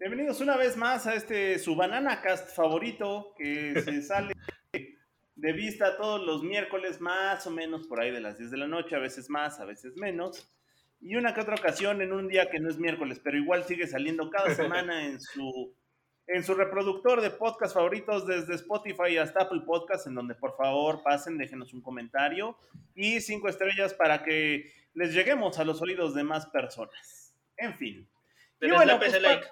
Bienvenidos una vez más a este su Banana Cast favorito que se sale de vista todos los miércoles más o menos por ahí de las 10 de la noche, a veces más, a veces menos. Y una que otra ocasión en un día que no es miércoles, pero igual sigue saliendo cada semana en su en su reproductor de podcast favoritos desde Spotify hasta Apple Podcast, en donde por favor pasen, déjenos un comentario y cinco estrellas para que les lleguemos a los oídos de más personas. En fin. Y bueno, pues, like.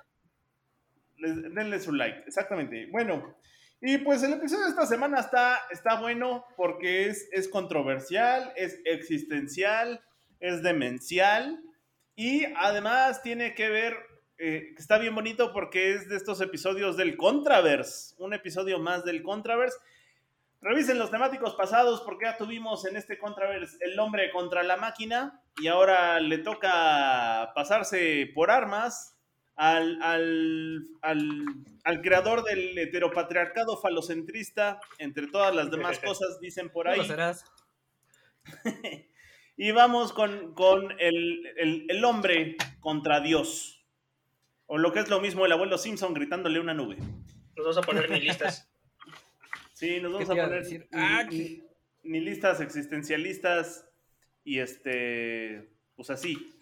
Les, denle su like, exactamente. Bueno, y pues el episodio de esta semana está, está bueno porque es, es controversial, es existencial, es demencial y además tiene que ver eh, está bien bonito porque es de estos episodios del Contraverse, un episodio más del Contraverse. Revisen los temáticos pasados porque ya tuvimos en este Contraverse el hombre contra la máquina y ahora le toca pasarse por armas al, al, al, al creador del heteropatriarcado falocentrista, entre todas las demás cosas, dicen por ahí. ¿No lo serás? y vamos con, con el, el, el hombre contra Dios. O lo que es lo mismo, el abuelo Simpson gritándole a una nube. Nos vamos a poner ni listas. Sí, nos vamos ¿Qué a poner decir? ni- Ah, ni, ni listas existencialistas y este, pues así.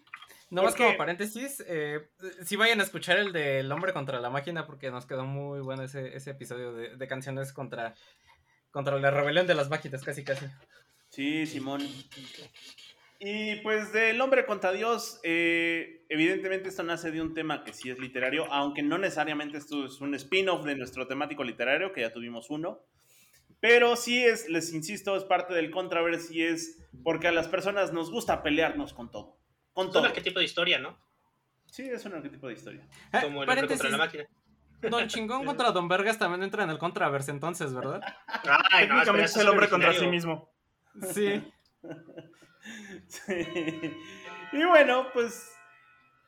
Nomás Porque- como paréntesis, eh, sí vayan a escuchar el del hombre contra la máquina porque nos quedó muy bueno ese, ese episodio de, de canciones contra, contra la rebelión de las máquinas, casi casi. Sí, Simón. Y pues del hombre contra Dios, eh, evidentemente esto nace de un tema que sí es literario, aunque no necesariamente esto es un spin-off de nuestro temático literario, que ya tuvimos uno. Pero sí es, les insisto, es parte del controversia y es porque a las personas nos gusta pelearnos con todo. Con Es un arquetipo de historia, ¿no? Sí, es un arquetipo de historia. Ah, Como el hombre contra la máquina. Don Chingón contra Don Vergas también entra en el contraverse entonces, ¿verdad? Ay, no, Técnicamente es el hombre contra sí mismo. Sí. Sí. Y bueno, pues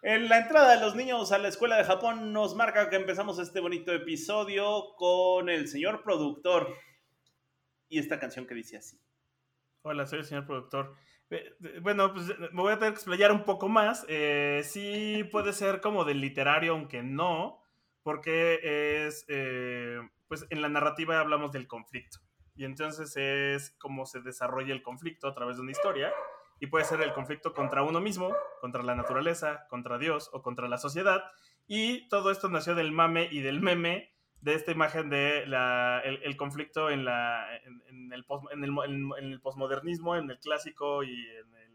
en la entrada de los niños a la escuela de Japón nos marca que empezamos este bonito episodio con el señor productor y esta canción que dice así. Hola, soy el señor productor. Eh, eh, Bueno, pues eh, me voy a tener que explayar un poco más. Eh, sí puede ser como del literario, aunque no, porque es, pues en la narrativa hablamos del conflicto. Y entonces es cómo se desarrolla el conflicto a través de una historia. Y puede ser el conflicto contra uno mismo, contra la naturaleza, contra Dios o contra la sociedad. Y todo esto nació del mame y del meme de esta imagen de la, el, conflicto en, la, en, el en, el, en- posmodernismo, en el clásico y en el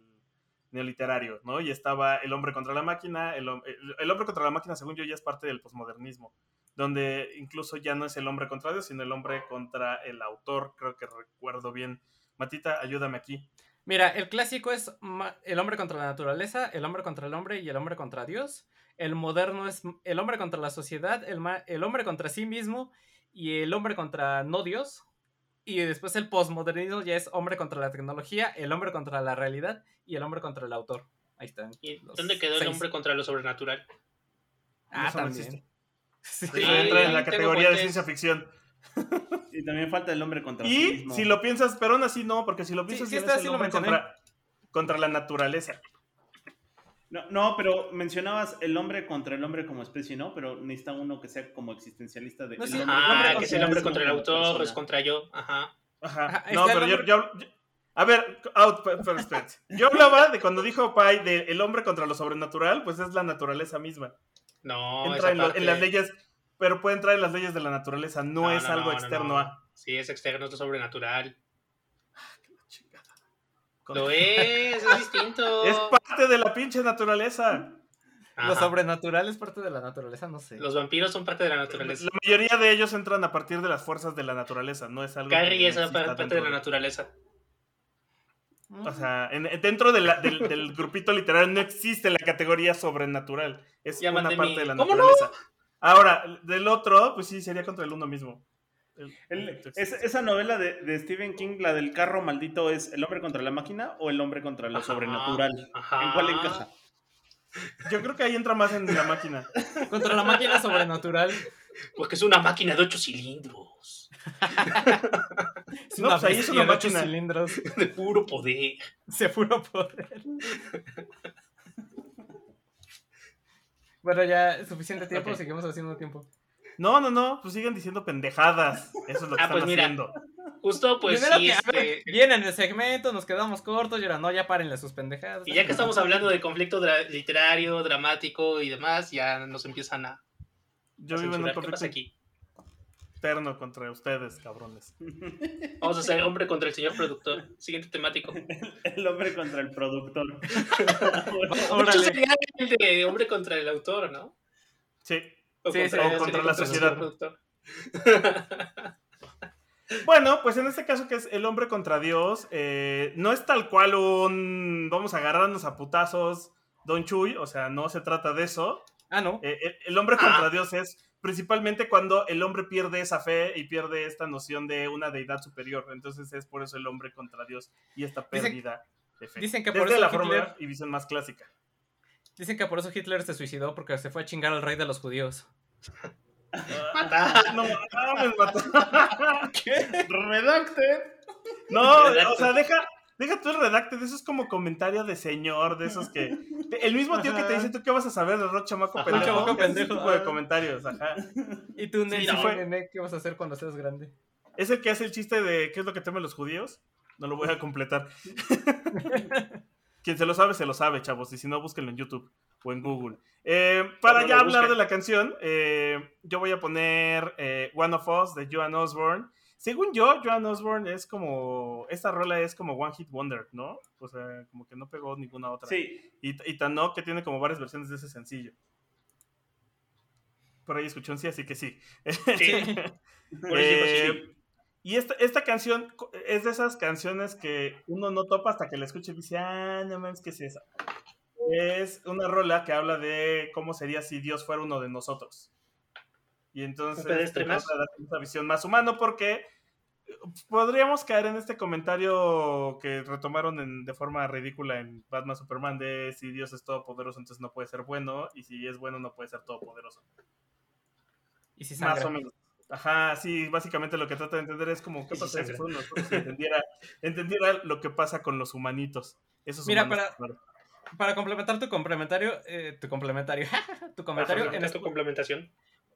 neoliterario, ¿no? Y estaba el hombre contra la máquina, el, hom- el- hombre contra la máquina, según yo, ya es parte del posmodernismo, donde incluso ya no es el hombre contra Dios, sino el hombre contra el autor, creo que recuerdo bien. Matita, ayúdame aquí. Mira, el clásico es el hombre contra la naturaleza, el hombre contra el hombre y el hombre contra Dios. El moderno es el hombre contra la sociedad, el, ma- el hombre contra sí mismo y el hombre contra no Dios. Y después el postmodernismo ya es hombre contra la tecnología, el hombre contra la realidad y el hombre contra el autor. Ahí están. ¿Y dónde quedó el hombre contra lo sobrenatural? Ah, Eso no también. existe. Sí. Entra en la categoría de ciencia ficción. Y también falta el hombre contra Y mismo. si lo piensas, pero aún así no, porque si lo piensas, sí, está, es sí el lo hombre contra la naturaleza. No, no, pero mencionabas el hombre contra el hombre como especie, ¿no? Pero necesita uno que sea como existencialista de No, el sí, hombre el Ah, hombre que es el hombre contra el autor, persona. es contra yo. Ajá. Ajá. Ajá, no, pero yo, hombre- yo- yo- A ver, out. Yo hablaba de cuando dijo Pai de el hombre contra lo sobrenatural, pues es la naturaleza misma. No, Entra esa en, lo- en parte- las leyes, pero puede entrar en las leyes de la naturaleza, no, No, es no, algo no, no, externo no. a. Sí, es externo, es lo sobrenatural. Lo es, es distinto. Es parte de la pinche naturaleza. Lo Ajá. sobrenatural es parte de la naturaleza, no sé. Los vampiros son parte de la naturaleza. La mayoría de ellos entran a partir de las fuerzas de la naturaleza, no es algo. Carrie es parte de la naturaleza. O sea, en- dentro de la- del, del grupito literario no existe la categoría sobrenatural. Es Llámate una parte mi- de la ¿Cómo no? naturaleza. Ahora, del otro, pues sí, sería contra el uno mismo. El- El- el- es- esa novela de, de Stephen King, la del carro maldito, ¿es el hombre contra la máquina o el hombre contra lo Ajá, sobrenatural? ajá. ¿En cuál encaja? Yo creo que ahí entra más en la máquina. Contra la máquina sobrenatural. Porque es una máquina de ocho cilindros. Es No, pues ahí es una de ocho máquina. cilindros. De puro poder. Se puro poder. Bueno, ya es suficiente tiempo, seguimos haciendo tiempo. No, no, no, pues siguen diciendo pendejadas. Eso es lo que Ah, están pues mira. haciendo. Justo, pues sí, que, ver, este. viene en el segmento, nos quedamos cortos y ahora no, ya párenle sus pendejadas. Y ya que estamos hablando de conflicto dra- literario, dramático y demás, ya nos empiezan a, Yo a vivo en un censurar. ¿Qué pasa conflicto aquí? interno contra ustedes, cabrones. Vamos a hacer hombre contra el señor productor. Siguiente temático. El hombre contra el productor. Órale. sería el de hombre contra el autor, ¿no? Sí. O Sí, sí, contra, o contra sería la sociedad. Bueno, pues en este caso que es el hombre contra Dios, eh, no es tal cual un vamos a agarrarnos a putazos, Don Chuy, o sea, no se trata de eso. Ah, no. Eh, el, el hombre Ah. contra Dios es principalmente cuando el hombre pierde esa fe y pierde esta noción de una deidad superior. Entonces es por eso el hombre contra Dios y esta Dicen- pérdida de fe. dicen que por Desde eso la Hitler- forma y visión más clásica. Dicen que por eso Hitler se suicidó porque se fue a chingar al rey de los judíos. No mames, mató. Redacted. No, Redacted. o sea, deja, deja tú el redacte, de eso es como comentario de señor, de esos que. El mismo tío que te dice, ¿tú qué vas a saber de rock chamaco Ajá. pendejo? Chamaco pendejo, tipo de comentarios, ajá. ¿Y tú, Ney, no. fue- Ney, qué vas a hacer cuando seas grande? Es el que hace el chiste de ¿qué es lo que temen los judíos? No lo voy a completar. Quien se lo sabe, se lo sabe, chavos. Y si no, búsquenlo en YouTube o en Google. Eh, para No ya hablar de la canción, eh, yo voy a poner eh, One of Us de Joan Osborne. Según yo, Joan Osborne es como. Esta rola es como One Hit Wonder, ¿no? O sea, como que no pegó ninguna otra. Sí. Y, y tan no que tiene como varias versiones de ese sencillo. Por ahí escuché un sí, así que sí. Sí. Por Eh, sí. Y esta, esta canción es de esas canciones que uno no topa hasta que la escucha y dice, ah, no mames, ¿qué es esa? Es una rola que habla de cómo sería si Dios fuera uno de nosotros. Y entonces ¿Un pedestre te más? trata de dar una visión más humano porque podríamos caer en este comentario que retomaron en- de forma ridícula en Batman Superman de si Dios es todopoderoso entonces no puede ser bueno y si es bueno no puede ser todopoderoso. Y si Más o menos. Ajá, sí, básicamente lo que trata de entender es como qué pasa si fueron nosotros entendiera, entendiera lo que pasa con los humanitos. Esos Mira, humanos, para-. Para complementar tu complementario, eh, tu complementario, tu comentario, en, tu complementación.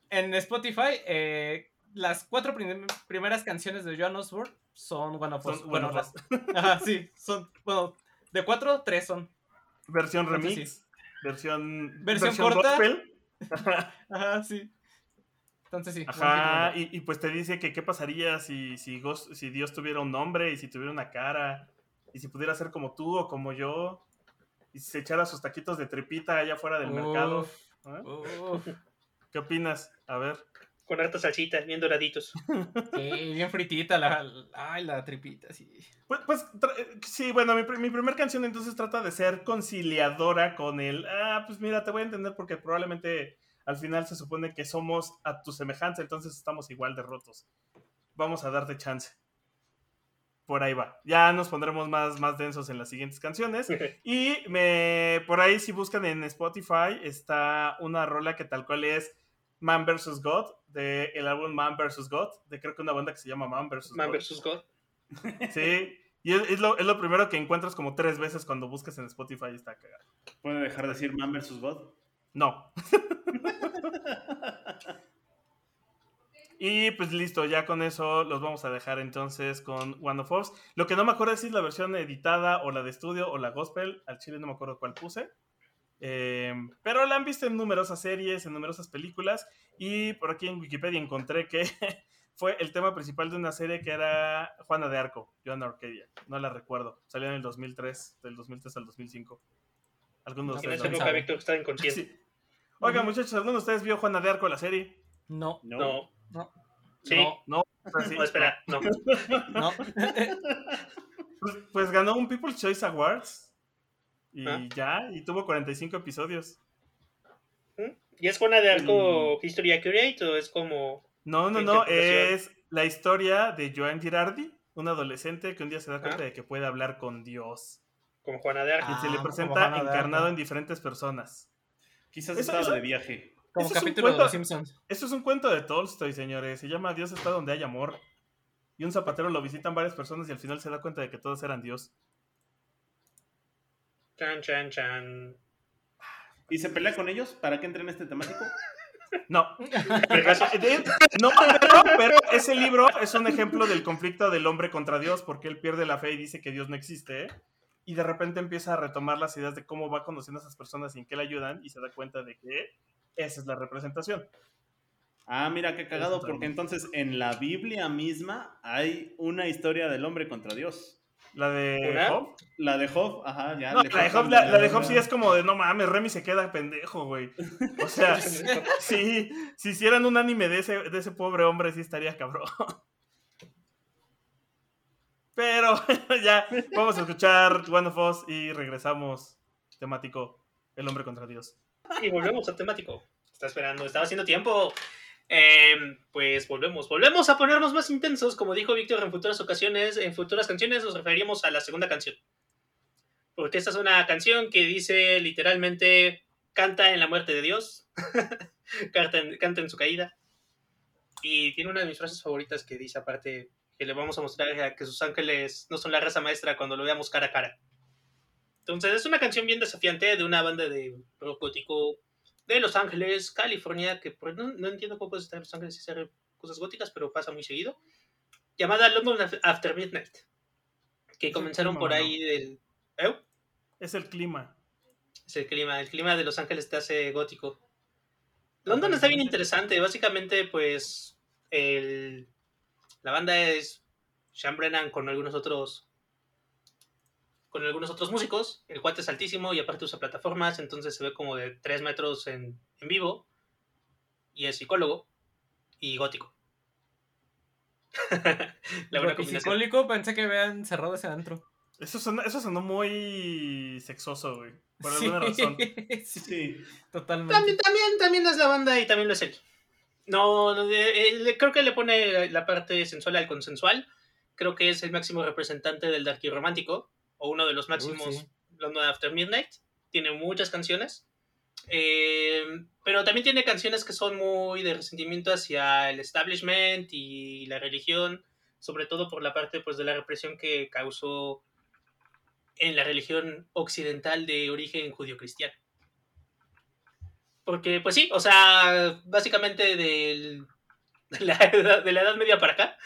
en Spotify, eh, las cuatro prim- primeras canciones de Joan Osborne son One of Us. Bueno, las-. Ajá, sí, son, bueno, de cuatro, tres son. Versión remix, versión, Versión corta. gospel. Ajá, sí. Entonces sí. Ajá, y, y pues te dice que qué pasaría si, si, Dios tuviera un nombre y si tuviera una cara y si pudiera ser como tú o como yo y si se echara sus taquitos de tripita allá afuera del mercado. ¿eh? uf. ¿Qué opinas? A ver. Con harta salsita, bien doraditos. Sí, bien fritita la, ay, la tripita, sí. Pues, pues, tra- eh, sí, bueno, mi, mi primer canción entonces trata de ser conciliadora con el, ah, pues mira, te voy a entender porque probablemente al final se supone que somos a tu semejanza, entonces estamos igual de rotos. Vamos a darte chance. Por ahí va. Ya nos pondremos más, más densos en las siguientes canciones. Y me, por ahí si buscan en Spotify está una rola que tal cual es Man vs. God, de el álbum Man vs. God, de creo que una banda que se llama Man vs. Man God. vs. God. Sí, y es, es lo, es lo primero que encuentras como tres veces cuando buscas en Spotify y está cagado. ¿Puede dejar de decir Man vs. God? No. y pues listo, ya con eso los vamos a dejar entonces con One of Us. Lo que no me acuerdo es si es la versión editada o la de estudio o la gospel. Al chile no me acuerdo cuál puse. Eh, pero la han visto en numerosas series, en numerosas películas. Y por aquí en Wikipedia encontré que fue el tema principal de una serie que era Juana de Arco, Joana Arcadia. No la recuerdo. Salió en el 2003, del 2003 al 2005. Algunos de En ustedes esa lo época. Víctor estaba inconsciente. Sí. Oiga, muchachos, ¿alguno de ustedes vio Juana de Arco la serie? No, No. No. Sí. no, No, o sea, sí. No, espera, no. no. Pues, pues ganó un People's Choice Awards. Y Ah. ya, y tuvo 45 episodios. ¿Y es una de algo History Accurate o es como. No, no, ¿Qué no, es la historia de Joan Girardi, un adolescente que un día se da cuenta Ah. de que puede hablar con Dios. como Juana de Arco? Y se le Ah, presenta Juana encarnado Arco. en diferentes personas. Quizás Eso- estaba eso- de viaje. Como Eso es un capítulo de cuento- Los Simpsons. Esto es un cuento de Tolstoy, señores. Se llama Dios está donde hay amor. Y un zapatero lo visitan varias personas y al final se da cuenta de que todos eran Dios. Chan, chan, chan. ¿Y se pelea con ellos para que entren en este temático? No. No, pero, pero ese libro es un ejemplo del conflicto del hombre contra Dios, porque él pierde la fe y dice que Dios no existe. Y de repente empieza a retomar las ideas de cómo va conociendo a esas personas y en qué le ayudan, y se da cuenta de que esa es la representación. Ah, mira qué cagado, porque entonces en la Biblia misma hay una historia del hombre contra Dios. La de. Job. La de Job, ajá, ya. No, la de Job, la, de- Job sí es como de no mames, Remy se queda pendejo, güey. O sea, sí, si hicieran un anime de ese, de ese pobre hombre, sí estaría cabrón. Pero ya, vamos a escuchar One of Us y regresamos. Temático, el hombre contra Dios. Y volvemos al temático. Está esperando, estaba haciendo tiempo. Eh, pues volvemos, volvemos a ponernos más intensos, como dijo Víctor en futuras ocasiones, en futuras canciones nos referíamos a la segunda canción. Porque esta es una canción que dice literalmente, canta en la muerte de Dios, canta, canta en su caída. Y tiene una de mis frases favoritas que dice aparte que le vamos a mostrar que sus ángeles no son la raza maestra cuando lo veamos cara a cara. Entonces es una canción bien desafiante de una banda de rock gótico de Los Ángeles, California, que pues, no, no entiendo cómo puedes estar en Los Ángeles y hacer cosas góticas, pero pasa muy seguido, llamada London Af- After Midnight, que el comenzaron clima, por ¿no? ahí del... ¿Eh? Es el clima. Es el clima, el clima de Los Ángeles te hace gótico. London está bien interesante, básicamente pues el, la banda es Sean Brennan con algunos otros con algunos otros músicos, el cuate es altísimo y aparte usa plataformas, entonces se ve como de 3 metros en, en vivo y es psicólogo y gótico. la buena Y combinación. psicólico, pensé que habían cerrado ese antro. Eso sonó, eso sonó muy sexoso, güey. Por Sí, alguna razón. sí, Sí. totalmente. También, también, también es la banda y también lo es él. No, no, eh, eh, creo que le pone la parte sensual al consensual. Creo que es el máximo representante del darky romántico, o uno de los máximos sí. London After Midnight. Tiene muchas canciones. Eh, pero también tiene canciones que son muy de resentimiento hacia el establishment y la religión, sobre todo por la parte pues, de la represión que causó en la religión occidental de origen judío-cristiano. Porque, pues sí, o sea, básicamente del, de, la edad, Media para acá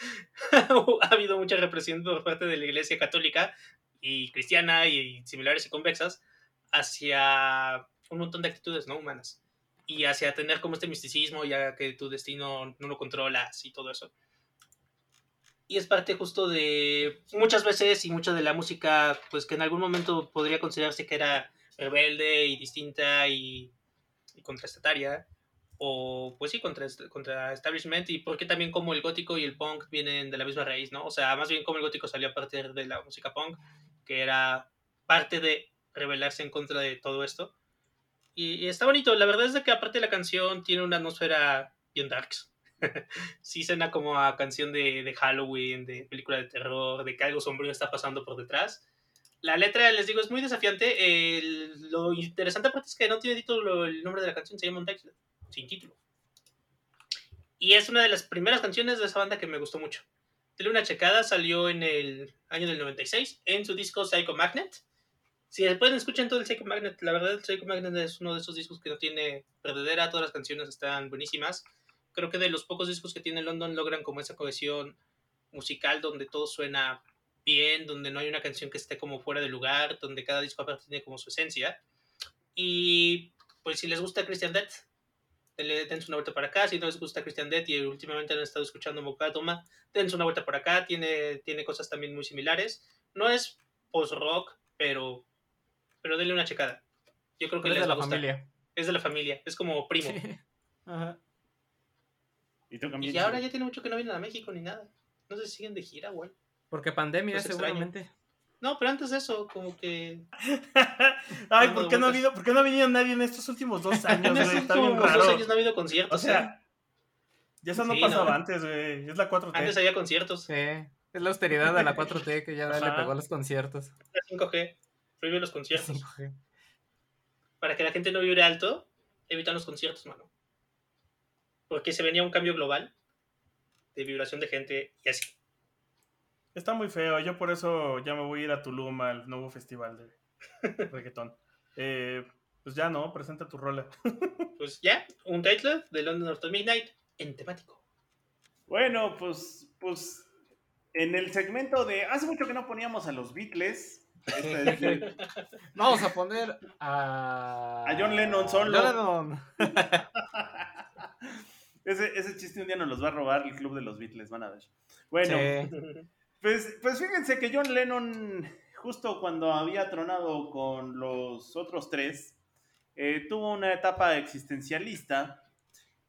ha habido mucha represión por parte de la Iglesia Católica y cristiana y similares y convexas hacia un montón de actitudes no humanas y hacia tener como este misticismo ya que tu destino no lo controlas y todo eso. Y es parte justo de muchas veces y mucha de la música, pues que en algún momento podría considerarse que era rebelde y distinta y, y contrastataria, o pues sí, contra, contra establishment, y porque también como el gótico y el punk vienen de la misma raíz, ¿no? O sea, más bien como el gótico salió a partir de la música punk, que era parte de rebelarse en contra de todo esto. Y, y está bonito, la verdad es de que aparte la canción tiene una atmósfera bien darks. sí suena como a canción de, de, Halloween, de película de terror, de que algo sombrío está pasando por detrás. La letra, les digo, es muy desafiante. Lo interesante aparte es que no tiene título el nombre de la canción, se llama Untitled, sin título. Y es una de las primeras canciones de esa banda que me gustó mucho. Tiene una checada, salió en el año del 96 en su disco Psycho Magnet. Si pueden escuchar todo el Psycho Magnet, la verdad el Psycho Magnet es uno de esos discos que no tiene perdedera, todas las canciones están buenísimas creo que de los pocos discos que tiene London logran como esa cohesión musical donde todo suena bien, donde no hay una canción que esté como fuera de lugar, donde cada disco aparte tiene como su esencia. Y pues si les gusta Christian Death, dense una vuelta para acá. Si no les gusta Christian Death y últimamente han estado escuchando Mokatoma, dense una vuelta por acá. Tiene, tiene cosas también muy similares. No es post-rock, pero, pero denle una checada. Yo creo que es les de la va a gustar. familia. Es de la familia, es como primo. Ajá. Y, tú también, Y ahora ya tiene mucho que no vienen a México ni nada. No sé si siguen de gira, güey. Porque pandemia, Pues extraño. seguramente. No, pero antes de eso, como que. Ay, ¿por qué, no ha habido, ¿por qué no ha venido nadie en estos últimos dos años, En güey? estos Está bien raro. dos años no ha habido conciertos. O ¿eh? sea, ya eso no Sí, pasaba ¿no? antes, güey. Es la 4T. Antes había conciertos. Sí. Es la austeridad de la 4T que ya le pegó a los conciertos. La 5G. Prohíbe los conciertos. 5G. Para que la gente no vibre alto, evitan los conciertos, mano. Porque se venía un cambio global de vibración de gente y así. Está muy feo. Yo por eso ya me voy a ir a Tulum al nuevo festival de reggaetón. Eh, pues ya no, presenta tu rola. Pues ya, un title de London After Midnight en temático. Bueno, pues, pues en el segmento de hace mucho que no poníamos a los Beatles. este es el- Vamos a poner a. A John Lennon solo. John Lennon. ese, ese chiste un día nos los va a robar el club de los Beatles, van a ver. Bueno, Sí. Pues, pues fíjense que John Lennon, justo cuando había tronado con los otros tres, eh, tuvo una etapa existencialista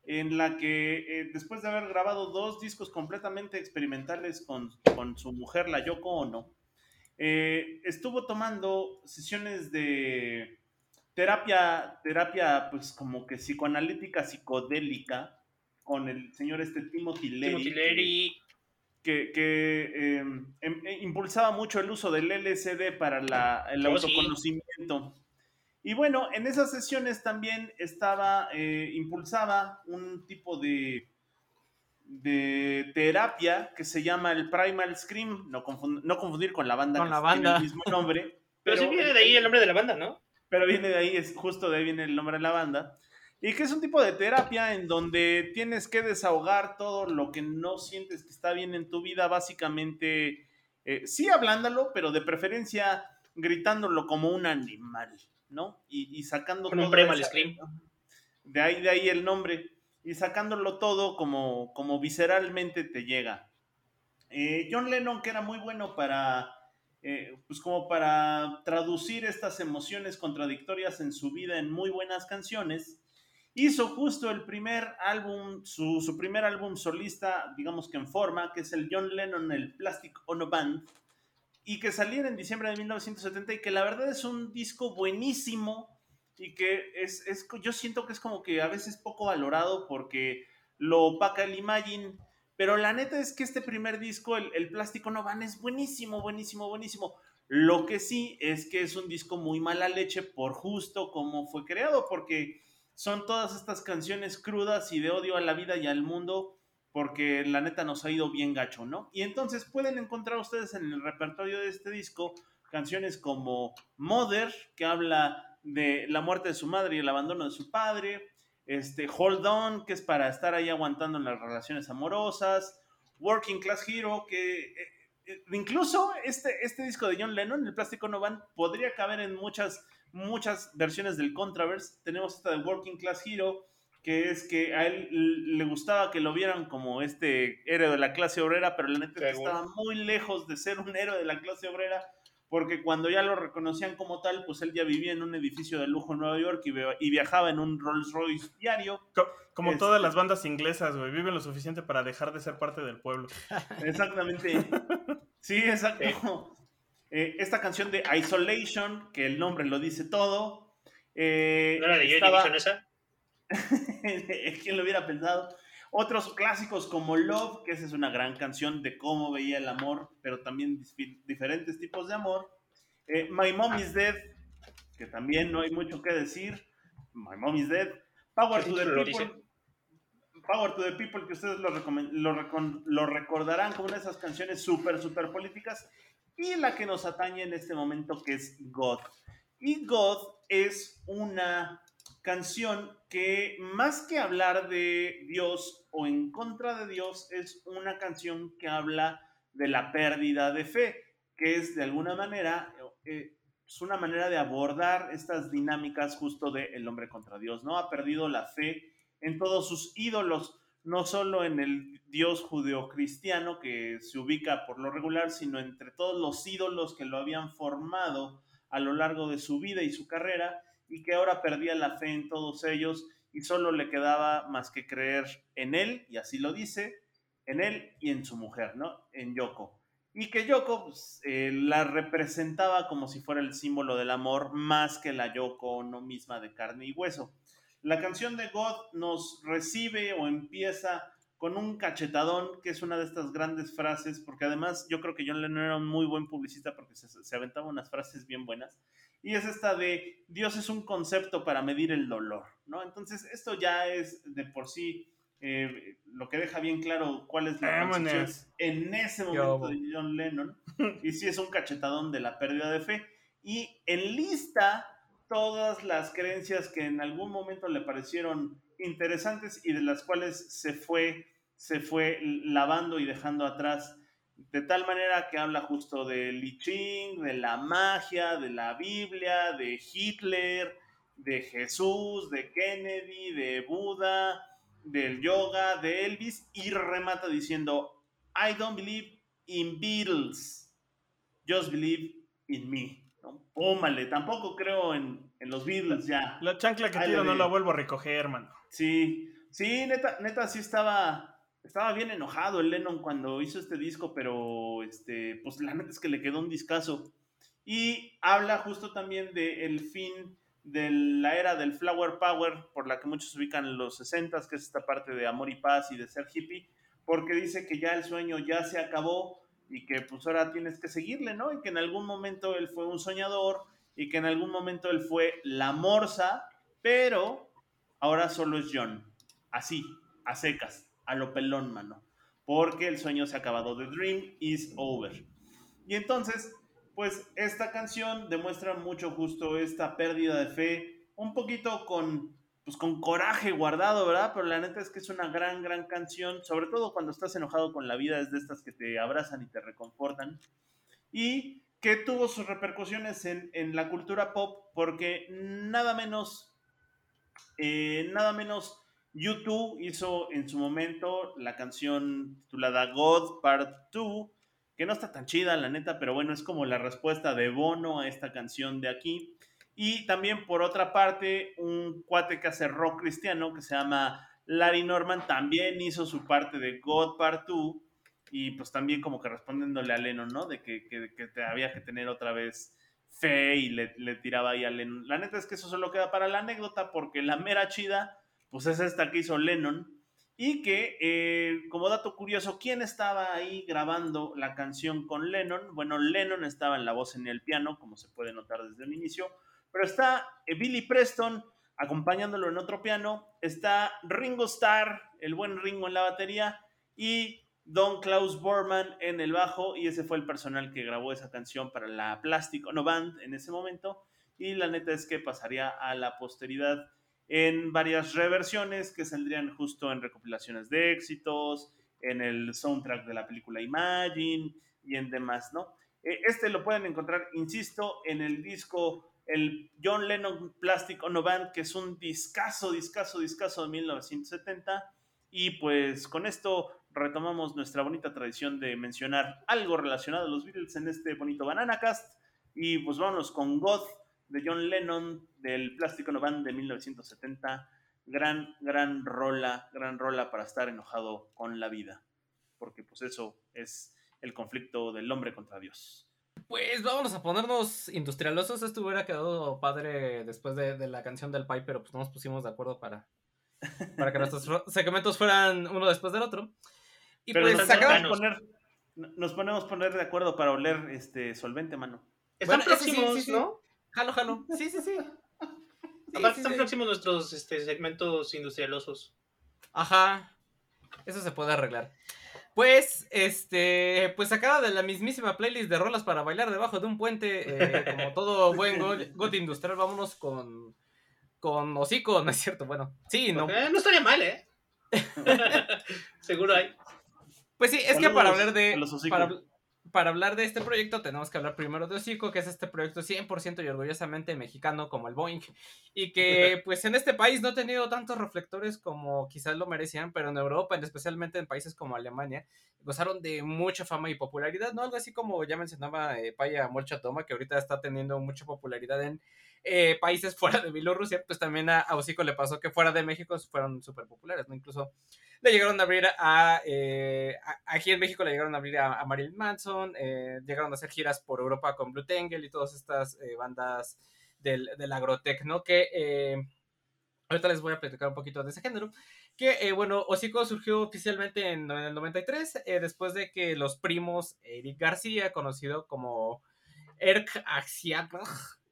en la que eh, después de haber grabado dos discos completamente experimentales con, con su mujer, la Yoko Ono, eh, estuvo tomando sesiones de terapia, terapia pues como que psicoanalítica, psicodélica, con el señor este Timothy Leary. Timothy Leary, que, que, eh, em- eh, impulsaba mucho el uso del LSD para la- el Oh, autoconocimiento. Y bueno, en esas sesiones también estaba, eh, impulsaba un tipo de, de terapia que se llama el Primal Scream, no, confund- no confundir con la banda Con que la tiene banda. el mismo nombre. Pero, sí viene de ahí el nombre de la banda, ¿no? pero viene de ahí, es justo de ahí viene el nombre de la banda. Y que es un tipo de terapia en donde tienes que desahogar todo lo que no sientes que está bien en tu vida, básicamente, eh, sí hablándolo, pero de preferencia gritándolo como un animal, ¿no? Y, y sacando Con un esa- scream. De ahí, de ahí el nombre. Y sacándolo todo como, como visceralmente te llega. Eh, John Lennon, que era muy bueno para, eh, pues como para traducir estas emociones contradictorias en su vida en muy buenas canciones, hizo justo el primer álbum, su, primer álbum solista, digamos que en forma, que es el John Lennon, el Plastic Ono Band, y que saliera en diciembre de 1970 y que la verdad es un disco buenísimo y que es, es yo siento que es como que a veces poco valorado porque lo opaca el Imagine, pero la neta es que este primer disco, el, el Plástico No Van, es buenísimo, buenísimo, buenísimo. Lo que sí es que es un disco muy mala leche por justo como fue creado, porque son todas estas canciones crudas y de odio a la vida y al mundo, porque la neta nos ha ido bien gacho, ¿no? Y entonces pueden encontrar ustedes en el repertorio de este disco canciones como Mother, que habla de la muerte de su madre y el abandono de su padre, este, Hold On, que es para estar ahí aguantando en las relaciones amorosas, Working Class Hero, que eh, eh, incluso este, este disco de John Lennon, el Plástico No Van, podría caber en muchas, muchas versiones del Contraverse. Tenemos esta de Working Class Hero, que es que a él le gustaba que lo vieran como este héroe de la clase obrera, pero la neta es que Seguro. estaba muy lejos de ser un héroe de la clase obrera, porque cuando ya lo reconocían como tal, pues él ya vivía en un edificio de lujo en Nueva York y, via- y viajaba en un Rolls Royce diario. Co- Como todas las bandas inglesas, güey, viven lo suficiente para dejar de ser parte del pueblo. Exactamente. Sí, exacto. Eh, esta canción de Isolation, que el nombre lo dice todo. eh, ¿No era de Joy estaba- Division esa? ¿Quién lo hubiera pensado? Otros clásicos como Love, que esa es una gran canción de cómo veía el amor, pero también dif- diferentes tipos de amor. Eh, My Mom is Dead, que también no hay mucho que decir. My Mom is Dead. Power ¿Qué to the People. Power to the People, que ustedes lo, lo, lo recordarán como una de esas canciones súper, súper políticas. Y la que nos atañe en este momento, que es God. Y God es una canción que más que hablar de Dios o en contra de Dios, es una canción que habla de la pérdida de fe, que es de alguna manera, eh, es una manera de abordar estas dinámicas justo de el hombre contra Dios, ¿no? Ha perdido la fe en todos sus ídolos, no solo en el Dios judeocristiano que se ubica por lo regular, sino entre todos los ídolos que lo habían formado a lo largo de su vida y su carrera y que ahora perdía la fe en todos ellos y solo le quedaba más que creer en él, y así lo dice, en él y en su mujer, ¿no? En Yoko. y que Yoko pues, eh, la representaba como si fuera el símbolo del amor más que la Yoko no misma de carne y hueso. La canción de God nos recibe o empieza con un cachetadón, que es una de estas grandes frases, porque además yo creo que John Lennon era un muy buen publicista porque se, se aventaba unas frases bien buenas. Y es esta de Dios es un concepto para medir el dolor, ¿no? Entonces, esto ya es de por sí eh, lo que deja bien claro cuál es la concepción en ese momento de John Lennon. Y sí es un cachetadón de la pérdida de fe. Y enlista todas las creencias que en algún momento le parecieron interesantes y de las cuales se fue, se fue lavando y dejando atrás. De tal manera que habla justo de Li Ching, de la magia, de la Biblia, de Hitler, de Jesús, de Kennedy, de Buda, del yoga, de Elvis, y remata diciendo, I don't believe in Beatles, just believe in me. ¿No? Pómale, tampoco creo en, en los Beatles ya. La chancla que tiro no de- la vuelvo a recoger, hermano. Sí, sí, neta, neta, sí estaba, estaba bien enojado el Lennon cuando hizo este disco, pero este, pues la neta es que le quedó un discazo. Y habla justo también del fin de la era del Flower Power, por la que muchos ubican los 60 que es esta parte de amor y paz y de ser hippie, porque dice que ya el sueño ya se acabó y que pues ahora tienes que seguirle, ¿no? Y que en algún momento él fue un soñador y que en algún momento él fue la morsa, pero ahora solo es John. Así, a secas, a lo pelón, mano. Porque el sueño se ha acabado. The dream is over. Y entonces, pues esta canción demuestra mucho justo esta pérdida de fe, un poquito con, pues, con coraje guardado, ¿verdad? Pero la neta es que es una gran, gran canción, sobre todo cuando estás enojado con la vida, es de estas que te abrazan y te reconfortan. Y que tuvo sus repercusiones en, en la cultura pop, porque nada menos eh, nada menos YouTube hizo en su momento la canción titulada God Part 2, que no está tan chida, la neta, pero bueno, es como la respuesta de Bono a esta canción de aquí. Y también, por otra parte, un cuate que hace rock cristiano que se llama Larry Norman también hizo su parte de God Part 2 y pues también como que respondiéndole a Lennon, ¿no? De que, que, que había que tener otra vez fe y le, le tiraba ahí a Lennon. La neta es que eso solo queda para la anécdota porque la mera chida, pues es esta que hizo Lennon. Y que, eh, como dato curioso, ¿quién estaba ahí grabando la canción con Lennon? Bueno, Lennon estaba en la voz en el piano, como se puede notar desde el inicio, pero está eh, Billy Preston acompañándolo en otro piano, está Ringo Starr, el buen Ringo en la batería, y Don Klaus Bormann en el bajo, y ese fue el personal que grabó esa canción para la Plastic Ono Band en ese momento, y la neta es que pasaría a la posteridad en varias reversiones que saldrían justo en recopilaciones de éxitos, en el soundtrack de la película Imagine y en demás, ¿no? Eh, Este lo pueden encontrar, insisto, en el disco el John Lennon Plastic Ono Band, que es un discazo, discazo, discazo de 1970. Y pues con esto retomamos nuestra bonita tradición de mencionar algo relacionado a los Beatles en este bonito Banana Cast. Y pues vámonos con God de John Lennon del Plastic Ono Band de 1970. Gran, gran rola, gran rola para estar enojado con la vida. Porque pues eso es el conflicto del hombre contra Dios. Pues vámonos a ponernos industrialosos. Esto hubiera quedado padre después de, de la canción del Pai, pero pues no nos pusimos de acuerdo para, para que nuestros ro- segmentos fueran uno después del otro. Y Pero pues podemos poner, nos ponemos poner de acuerdo para oler este solvente, mano. Están Bueno, ese sí, próximos, sí, sí. ¿no? Jalo, jalo. Sí, sí, sí. Sí, Aparte, sí, están sí. próximos nuestros este, segmentos industrialosos. Ajá. Eso se puede arreglar. Pues, este, pues sacada de la mismísima playlist de rolas para bailar debajo de un puente, eh, como todo buen go- got industrial, vámonos con, con hocico, ¿no es cierto? Bueno, sí, no. Eh, no estaría mal, ¿eh? Seguro hay. Pues sí, es que para hablar de, los para, para hablar de este proyecto tenemos que hablar primero de Hocico, que es este proyecto 100% y orgullosamente mexicano como el Boeing, y que pues en este país no ha tenido tantos reflectores como quizás lo merecían, pero en Europa, en- especialmente en países como Alemania, gozaron de mucha fama y popularidad, ¿no? Algo así como ya mencionaba eh, Paya Molcha Toma, que ahorita está teniendo mucha popularidad en eh, países fuera de Bielorrusia, pues también a, a Hocico le pasó que fuera de México fueron súper populares, ¿no? Incluso le llegaron a abrir a, eh, a- aquí en México le llegaron a abrir a, a Marilyn Manson, eh, llegaron a hacer giras por Europa con Blue Tangle y todas estas eh, bandas del, del agrotech, ¿no? Que eh, ahorita les voy a platicar un poquito de ese género. Que, eh, bueno, Hocico surgió oficialmente en, en el 93, eh, después de que los primos Eric García, conocido como Erk Axiak,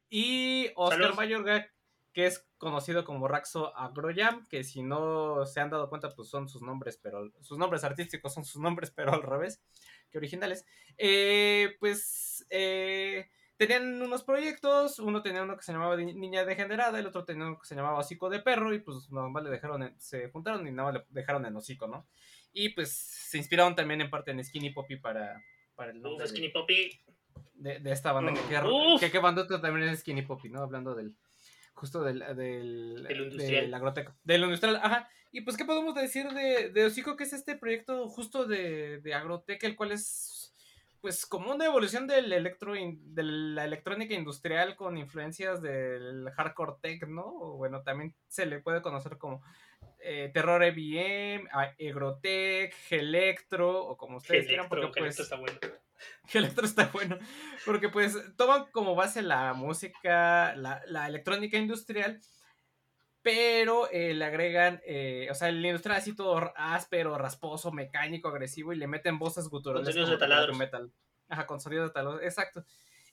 y Oscar. Mayorga, que es conocido como Raxo Agroyam, que si no se han dado cuenta, pues son sus nombres, pero sus nombres artísticos son sus nombres, pero al revés que originales. Eh, pues eh, tenían unos proyectos, uno tenía uno que se llamaba Ni- Niña Degenerada, el otro tenía uno que se llamaba Hocico de Perro, y pues nada más le dejaron, en- se juntaron y nada más le dejaron en hocico, ¿no? Y pues se inspiraron también en parte en Skinny Poppy para, para el nombre de- Skinny Poppy. de, de esta banda que, que, que, que bandota también es Skinny Poppy, ¿no? Hablando del justo del del, Del industrial. del agroteco, del industrial, ajá. Y pues qué podemos decir de, de Hocico que es este proyecto justo de, de Agrotec, el cual es pues como una evolución del electro de la electrónica industrial con influencias del hardcore tech, ¿no? O bueno, también se le puede conocer como eh, terror EBM, Agrotech, Electro, o como ustedes quieran, porque que pues está bueno. que Electro está bueno. Porque pues toman como base la música, la, la electrónica industrial, pero eh, le agregan, eh, o sea, el industrial así todo áspero, rasposo, mecánico, agresivo, y le meten voces guturales. Con sonidos de taladros. metal. Ajá, con sonidos de taladros, exacto.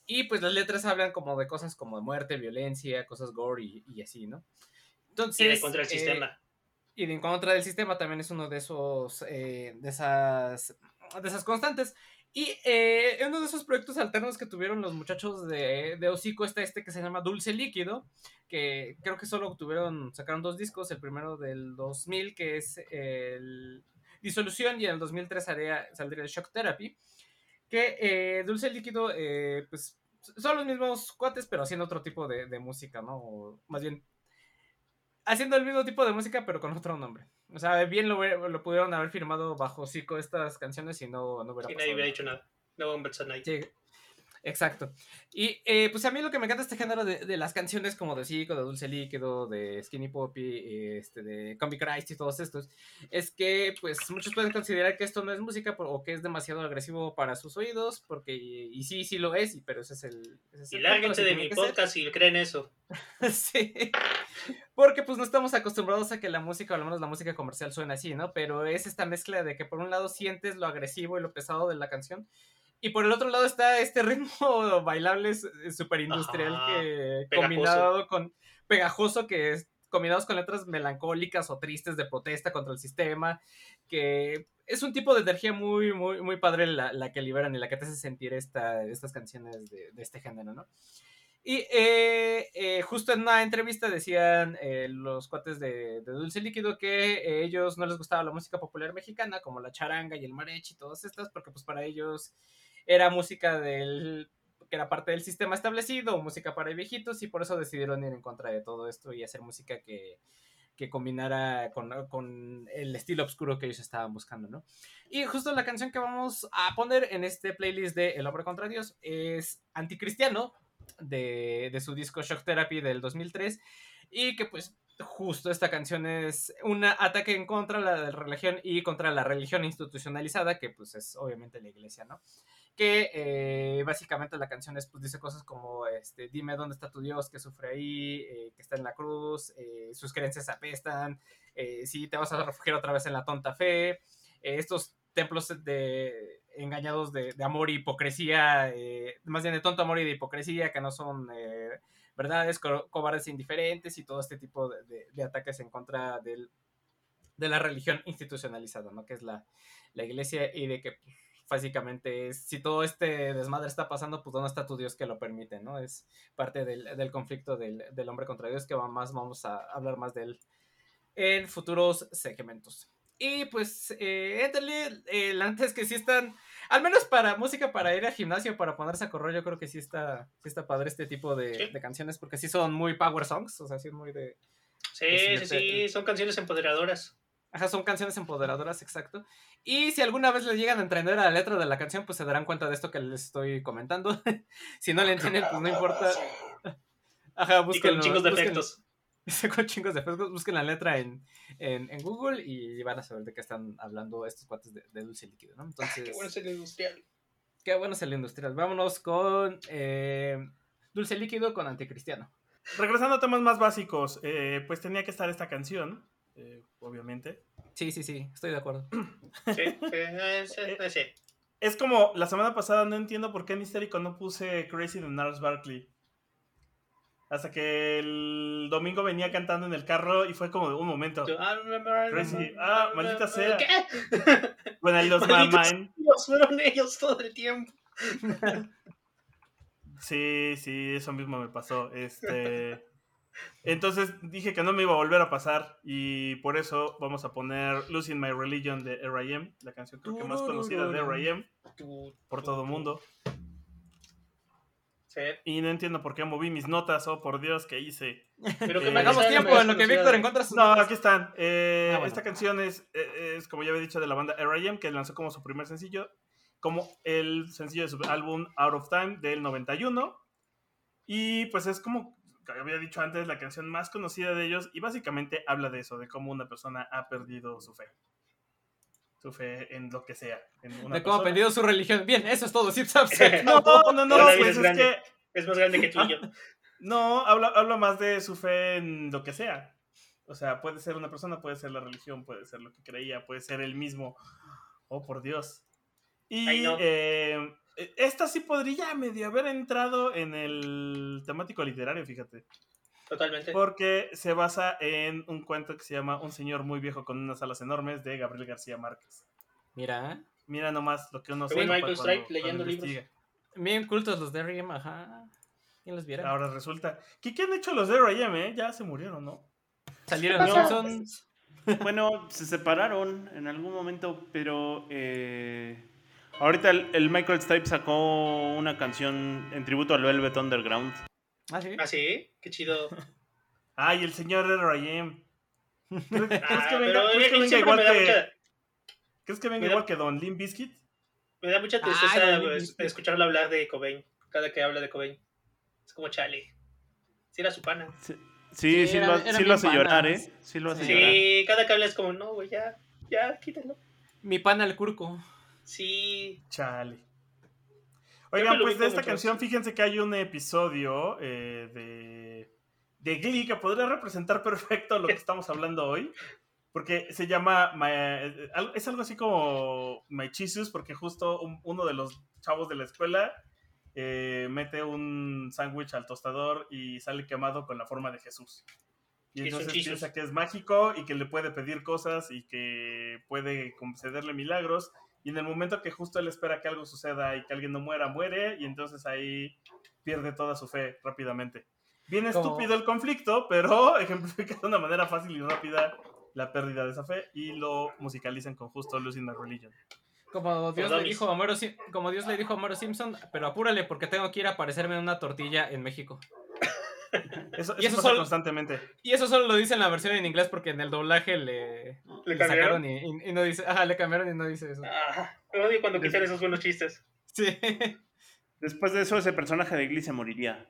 Y pues las letras hablan como de cosas como de muerte, violencia, cosas gore y, y así, ¿no? Entonces, Y de contra el eh, sistema. y de en contra del sistema también es uno de esos eh, de esas de esas constantes y eh, uno de esos proyectos alternos que tuvieron los muchachos de, de Hocico está este que se llama Dulce Líquido que creo que solo tuvieron sacaron dos discos el primero del 2000 que es el Disolución y en el 2003 saldría, saldría el Shock Therapy que eh, Dulce Líquido eh, pues son los mismos cuates pero haciendo otro tipo de, música no o más bien haciendo el mismo tipo de música, pero con otro nombre. O sea, bien lo, hubiera- lo pudieron haber firmado bajo Zico estas canciones y no, no hubiera Y pasado nadie hubiera nada. dicho nada. No at Night. Sí, exacto. Y eh, pues a mí lo que me encanta este género de, de las canciones como de Zico, de Dulce Líquido, de Skinny Poppy, este, de Comic Christ y todos estos, es que pues muchos pueden considerar que esto no es música por- o que es demasiado agresivo para sus oídos, porque y, sí, sí lo es, y, pero ese es el... ese es Y el lárguense de mi podcast si creen eso. Sí. Porque pues no estamos acostumbrados a que la música, o al menos la música comercial suene así, ¿no? Pero es esta mezcla de que por un lado sientes lo agresivo y lo pesado de la canción. Y por el otro lado está este ritmo bailable súper industrial Ajá, que pegajoso. combinado con pegajoso que es combinados con letras melancólicas o tristes de protesta contra el sistema, que es un tipo de energía muy, muy, muy padre la, la que liberan y la que te hace sentir esta, estas canciones de, de este género, ¿no? Y eh, eh, justo en una entrevista decían eh, los cuates de, de Dulce Líquido que ellos no les gustaba la música popular mexicana, como la charanga y el mariachi y todas estas, porque pues para ellos era música del que era parte del sistema establecido, música para viejitos, y por eso decidieron ir en contra de todo esto y hacer música que, que combinara con, con el estilo oscuro que ellos estaban buscando, ¿no? Y justo la canción que vamos a poner en este playlist de El Hombre contra Dios es Anticristiano, de, de su disco Shock Therapy del 2003, y que pues justo esta canción es un ataque en contra de la religión y contra la religión institucionalizada, que pues es obviamente la iglesia, ¿no? Que eh, básicamente la canción es, pues, dice cosas como, este, dime dónde está tu Dios que sufre ahí, eh, que está en la cruz, eh, sus creencias apestan, si te vas a refugiar otra vez en la tonta fe, estos templos de engañados de, amor y hipocresía, más bien de tonto amor y de hipocresía, que no son verdades, co cobardes e indiferentes y todo este tipo de, de, ataques en contra del, de la religión institucionalizada, ¿no? Que es la, la iglesia y de que básicamente es, si todo este desmadre está pasando, pues ¿dónde está tu Dios que lo permite, ¿no? Es parte del, del conflicto del, del, hombre contra Dios que más vamos a hablar más de él en futuros segmentos. Y pues, eh, éntale, eh, la neta es que sí están, al menos para música, para ir al gimnasio, para ponerse a correr, yo creo que sí está, sí está padre este tipo de, Sí. de canciones, porque sí son muy power songs, o sea, sí muy de... Sí, sí. sí, son canciones empoderadoras. Ajá, son canciones empoderadoras, exacto. Y si alguna vez les llegan a entender a la letra de la canción, pues se darán cuenta de esto que les estoy comentando. si no le entienden, pues no importa. Ajá, Y con chingos de efectos. Sacó chingos de frescos. Busquen la letra en, en, en Google y van a saber de qué están hablando estos cuates de, de dulce líquido, ¿no? Entonces, Qué bueno es el industrial. qué bueno es el industrial. Vámonos con eh, dulce líquido con anticristiano. Regresando a temas más básicos, eh, pues tenía que estar esta canción, eh, obviamente. Sí, sí, sí, estoy de acuerdo. Sí, eh, ese- ese. Es como la semana pasada no entiendo por qué en histérico no puse Crazy de Nars Barkley. Hasta que el domingo venía cantando en el carro y fue como de un momento. I remember- Crazy. Ah, maldita sea. ¿Qué? Bueno, ahí los Mine. Dios, fueron ellos todo el tiempo. Sí, sí, eso mismo me pasó. Este. Entonces dije que no me iba a volver a pasar y por eso vamos a poner Losing My Religion de R.I.M., la canción creo que más conocida de R.I.M. por todo el mundo. Sí, Y no entiendo por qué moví mis notas, oh por Dios, ¿qué hice? pero que Eh, me Hagamos tiempo en lo que. Víctor encuentra sus No, notas. aquí están. Eh, Ah, bueno. Esta canción es, eh, es, como ya había dicho, de la banda R.I.M., que lanzó como su primer sencillo, como el sencillo de su álbum Out of Time del 91. Y pues es como que había dicho antes, la canción más conocida de ellos y básicamente habla de eso, de cómo una persona ha perdido su fe. Su fe en lo que sea. En una De cómo ha perdido su religión. Bien, eso es todo. Zip, zap, No, no, no, vida pues es es grande. que Es más grande que tú y yo. no, habla, habla más de su fe en lo que sea. O sea, puede ser una persona, puede ser la religión, puede ser lo que creía, puede ser él mismo. Oh, por Dios. Y Ay, no. eh, esta sí podría medio haber entrado en el temático literario, fíjate. Totalmente. Porque se basa en un cuento que se llama Un señor muy viejo con unas alas enormes de Gabriel García Márquez. Mira, Mira nomás lo que uno topa Michael cuando- Strike leyendo cuando libros. investiga. bien cultos los de R.E.M., ajá. ¿Quién los viera? Ahora resulta. ¿Qué, qué han hecho los de R.I.M., eh? Ya se murieron, ¿no? Salieron los. Simpsons. Bueno, se separaron en algún momento, pero eh, ahorita el, el Michael Stipe sacó una canción en tributo al Velvet Underground. Ah, sí. ¿Ah, sí? Qué chido. Ay, el señor R.I.M. ¿Crees, crees Ah, que venga, crees que venga igual que, mucha- ¿crees que venga me da- igual que Don Limp Bizkit? Me da mucha Ay, tristeza pues, escucharlo hablar de Cobain. Cada que habla de Cobain. Es como chale. Sí, era su pana. Sí, sí, Sí, sí eran- lo, eran sí lo hace llorar, ¿eh? Sí lo hace Sí. llorar. Sí, cada que habla es como, no, güey, ya, ya, quítalo. Mi pan al curco. Sí. Chale. Oigan, pues de esta canción, fíjense que hay un episodio eh, de, de Glee que podría representar perfecto lo que estamos hablando hoy. Porque se llama, My- eh, es algo así como Jesus, porque justo un- uno de los chavos de la escuela eh, mete un sándwich al tostador y sale quemado con la forma de Jesús. Y entonces Jesus. piensa que es mágico y que le puede pedir cosas y que puede concederle milagros. Y en el momento que justo él espera que algo suceda y que alguien no muera, muere. Y entonces ahí pierde toda su fe rápidamente. Bien Como- estúpido el conflicto, pero ejemplifica de una manera fácil y rápida la pérdida de esa fe y lo musicalizan con justo Losing My Religion. Como Dios, le dijo a Homero, como Dios le dijo a Homero Simpson, pero apúrale porque tengo que ir a aparecerme en una tortilla en México. Eso, Y eso eso pasa solo- constantemente. Y eso solo lo dice en la versión en inglés porque en el doblaje le, ¿Le le cambiaron? sacaron y, y- y no dice, ajá, le cambiaron y no dice eso. Ah, me odio cuando quitan esos buenos chistes. Sí. Después de eso, ese personaje de Glee se moriría.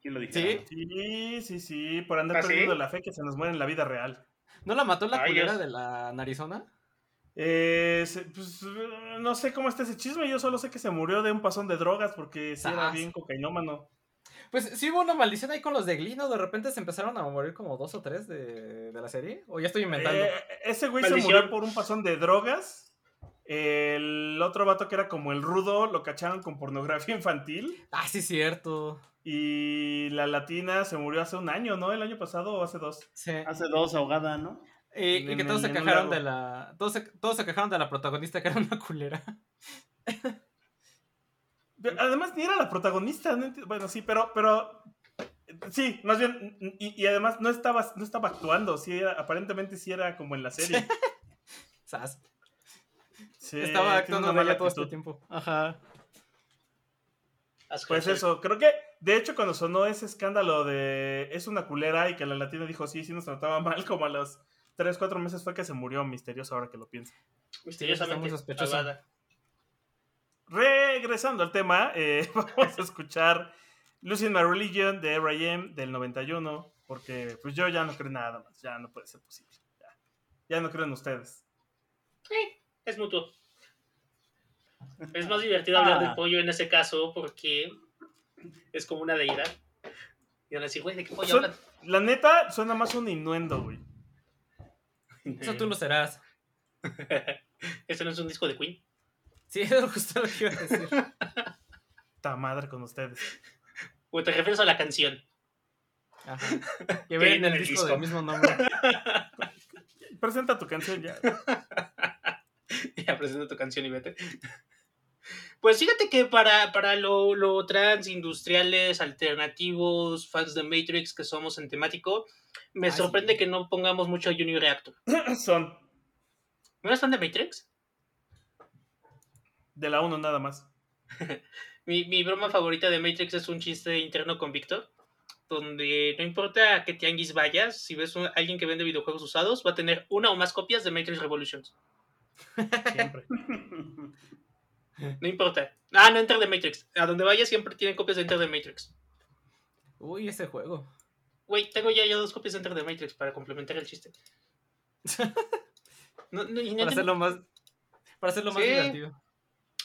¿Quién lo dijera? Sí. Sí, sí, sí, por andar ¿Ah, sí? perdiendo la fe que se nos muere en la vida real. ¿No la mató la Ay, culera Dios. de la narizona? Eh, pues, no sé cómo está ese chisme, yo solo sé que se murió de un pasón de drogas porque sí era bien cocainómano. Pues sí hubo una maldición ahí con los de Glee, ¿no? De repente se empezaron a morir como dos o tres de, de la serie. O ya estoy inventando. Eh, ese güey se murió por un pasón de drogas. El otro vato que era como el rudo lo cacharon con pornografía infantil. Ah, sí, cierto. Y la latina se murió hace un año, ¿no? El año pasado o hace dos. Sí. Hace dos ahogada, ¿no? Y, y que todos se quejaron de la. Todos se, todos se quejaron de la protagonista que era una culera. Además, ni era la protagonista. no Bueno, sí, pero, pero. Sí, más bien. Y, y además no estaba, no estaba actuando. Sí, era- aparentemente sí era como en la serie. Sas. Sí, Estaba actuando mala todo este tiempo. Ajá. Asco, Pues eso, creo que de hecho cuando sonó ese escándalo de es una culera y que la latina dijo sí, sí nos trataba mal, como a los 3, 4 meses fue que se murió misterioso ahora que lo pienso. Misteriosamente. está muy sospechoso. malvada. Regresando al tema, eh, vamos a escuchar Losing My Religion de R.I.M. del 91, Porque pues yo ya no creo en nada más, ya no puede ser posible. Ya, ya no creo en ustedes. Eh, es mutuo. Es más divertido hablar Ah. del pollo en ese caso porque es como una deidad. Y van a decir, güey, ¿de qué pollo Son- hablan? la neta, suena más un innuendo, güey. Eso tú lo serás. Este no es un disco de Queen. Sí, es justo lo que iba a decir. Ta madre con ustedes. O te refieres a la canción. Ajá. Que ven viene el en el disco disco. del mismo nombre. Presenta tu canción ya. Ya presenta tu canción y vete. Pues fíjate que para, para lo, lo trans, industriales, alternativos, fans de Matrix que somos en temático, me sorprende sí. que no pongamos mucho a Junior Reactor. Son ¿No eres fan de Matrix? De la 1 nada más. Mi, mi broma favorita de Matrix es un chiste interno con Víctor, donde no importa a qué tianguis vayas, si ves a alguien que vende videojuegos usados, va a tener una o más copias de Matrix Revolutions. Siempre. No importa. Ah, no Enter the Matrix. A donde vayas siempre tienen copias de Enter the Matrix. Uy, ese juego. Güey, tengo ya, ya dos copias de Enter the Matrix para complementar el chiste. No, no, y no Para hacerlo más. Para hacerlo más Sí. divertido.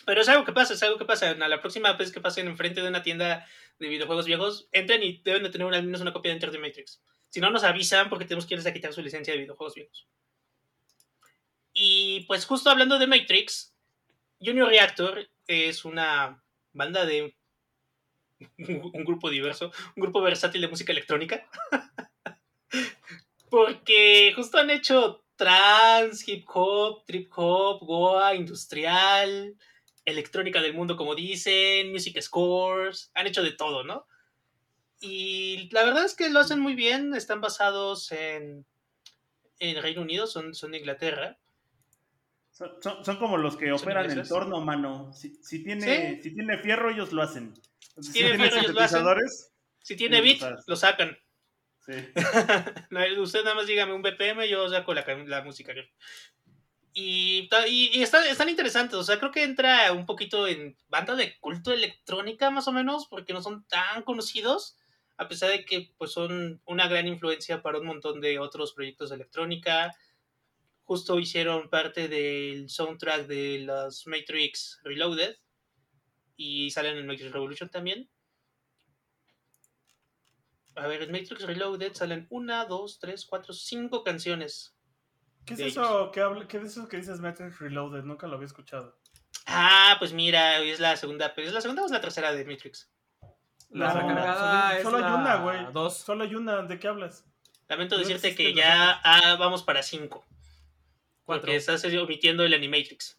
Pero es algo que pasa, es algo que pasa. A la próxima vez que pasen enfrente de una tienda de videojuegos viejos, entren y deben de tener al menos una copia de Enter the Matrix. Si no, nos avisan porque tenemos que irles a quitar su licencia de videojuegos viejos. Y pues justo hablando de Matrix, Junior Reactor es una banda de un grupo diverso, un grupo versátil de música electrónica. Porque justo han hecho trans, hip hop, trip hop, goa, industrial, electrónica del mundo, como dicen, music scores, han hecho de todo, ¿no? Y la verdad es que lo hacen muy bien, están basados en, en Reino Unido, son, son de Inglaterra. Son, son- son como los que ¿Son operan el torno, mano. Si, si tiene, Sí. si tiene fierro, ellos lo hacen. Si, tiene fierro, ellos lo hacen. Si tiene total. lo sacan. sí. Usted nada más dígame un BPM, yo saco la, la música. Y, y, y está- están interesantes, o sea, creo que entra un poquito en banda de culto electrónica más o menos, porque no son tan conocidos, a pesar de que pues son una gran influencia para un montón de otros proyectos de electrónica. Justo hicieron parte del soundtrack de los Matrix Reloaded y salen en Matrix Revolution también. A ver, en Matrix Reloaded salen una, dos, tres, cuatro, cinco canciones. ¿Qué es eso que habla, qué es eso que dices Matrix Reloaded? Nunca lo había escuchado. Ah, pues mira, es la segunda, ¿es la segunda o es la tercera de Matrix? La No, solo, es solo hay la una, güey. dos. Solo hay una, ¿de qué hablas? Lamento No decirte que ya ah, vamos para cinco. Cuatro. Porque estás omitiendo el Animatrix.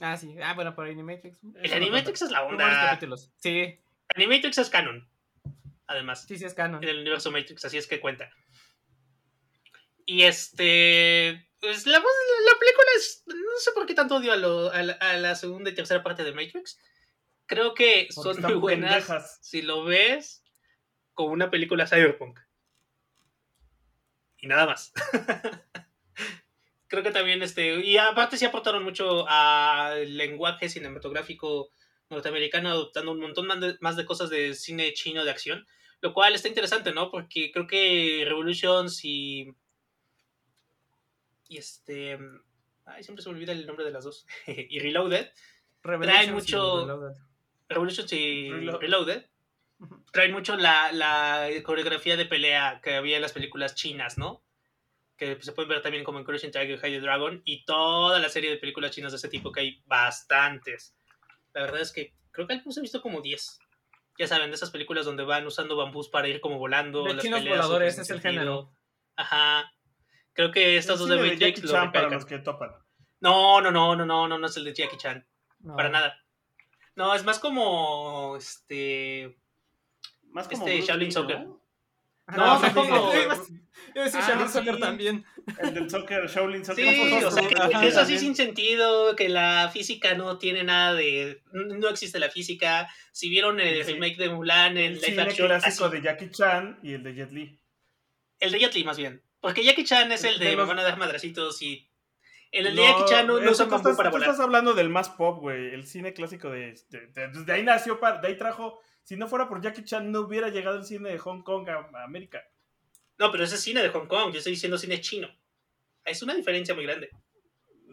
Ah, sí. Ah, bueno, por Animatrix. El Animatrix es la onda. capítulos. Sí, Animatrix es canon. Además, sí, sí es canon. en el universo Matrix, así es que cuenta. Y este. Pues la, la película es. No sé por qué tanto odio a, lo- a la, a la segunda y tercera parte de Matrix. Creo que Porque son muy buenas pendejas. si lo ves como una película cyberpunk. Y nada más. Creo que también este. Y aparte sí aportaron mucho al lenguaje cinematográfico norteamericano, adoptando un montón más de, más de cosas de cine chino de acción. Lo cual está interesante, ¿no? Porque creo que Revolutions y. Y este. Ay, siempre se me olvida el nombre de las dos. y Reloaded. Y mucho- Reloaded. Revolutions y Relo- Reloaded. Traen mucho la, la coreografía de pelea que había en las películas chinas, ¿no? Que se pueden ver también como en Crushing Tiger, High the Dragon y toda la serie de películas chinas de ese tipo, que hay bastantes. La verdad es que creo que algunos he visto como 10. Ya saben, de esas películas donde van usando bambús para ir como volando. De las chinos peleas voladores, es el género. Ajá. Creo que estas El dos de Matrix Jackie lo Chan para los que topan. No, no, no, no, no, no, no es el de Jackie Chan. No. Para nada. No, es más como este. Más como Este, Bruce Shaolin Lee, Soccer. ¿no? No, sí, son como- sí, Iba a decir Ah, Shaolin sí. Soccer también. El del soccer, Shaolin Soccer. Sí, o sea, que, Ajá. que es así sin sentido, que la física no tiene nada de... No existe la física. Si vieron el Sí. remake de Mulan, el El live cine action, clásico así. de Jackie Chan y el de Jet Li. El de Jet Li, más bien. Porque Jackie Chan es el de De me los- van a dar madracitos y... El de Jackie Chan no, no usa bambú estás, para tú estás hablando del más pop, güey. El cine clásico de, de, de- de ahí nació, de ahí trajo. Si no fuera por Jackie Chan, no hubiera llegado el cine de Hong Kong a, a América. No, pero ese es cine de Hong Kong, yo estoy diciendo cine chino. Es una diferencia muy grande.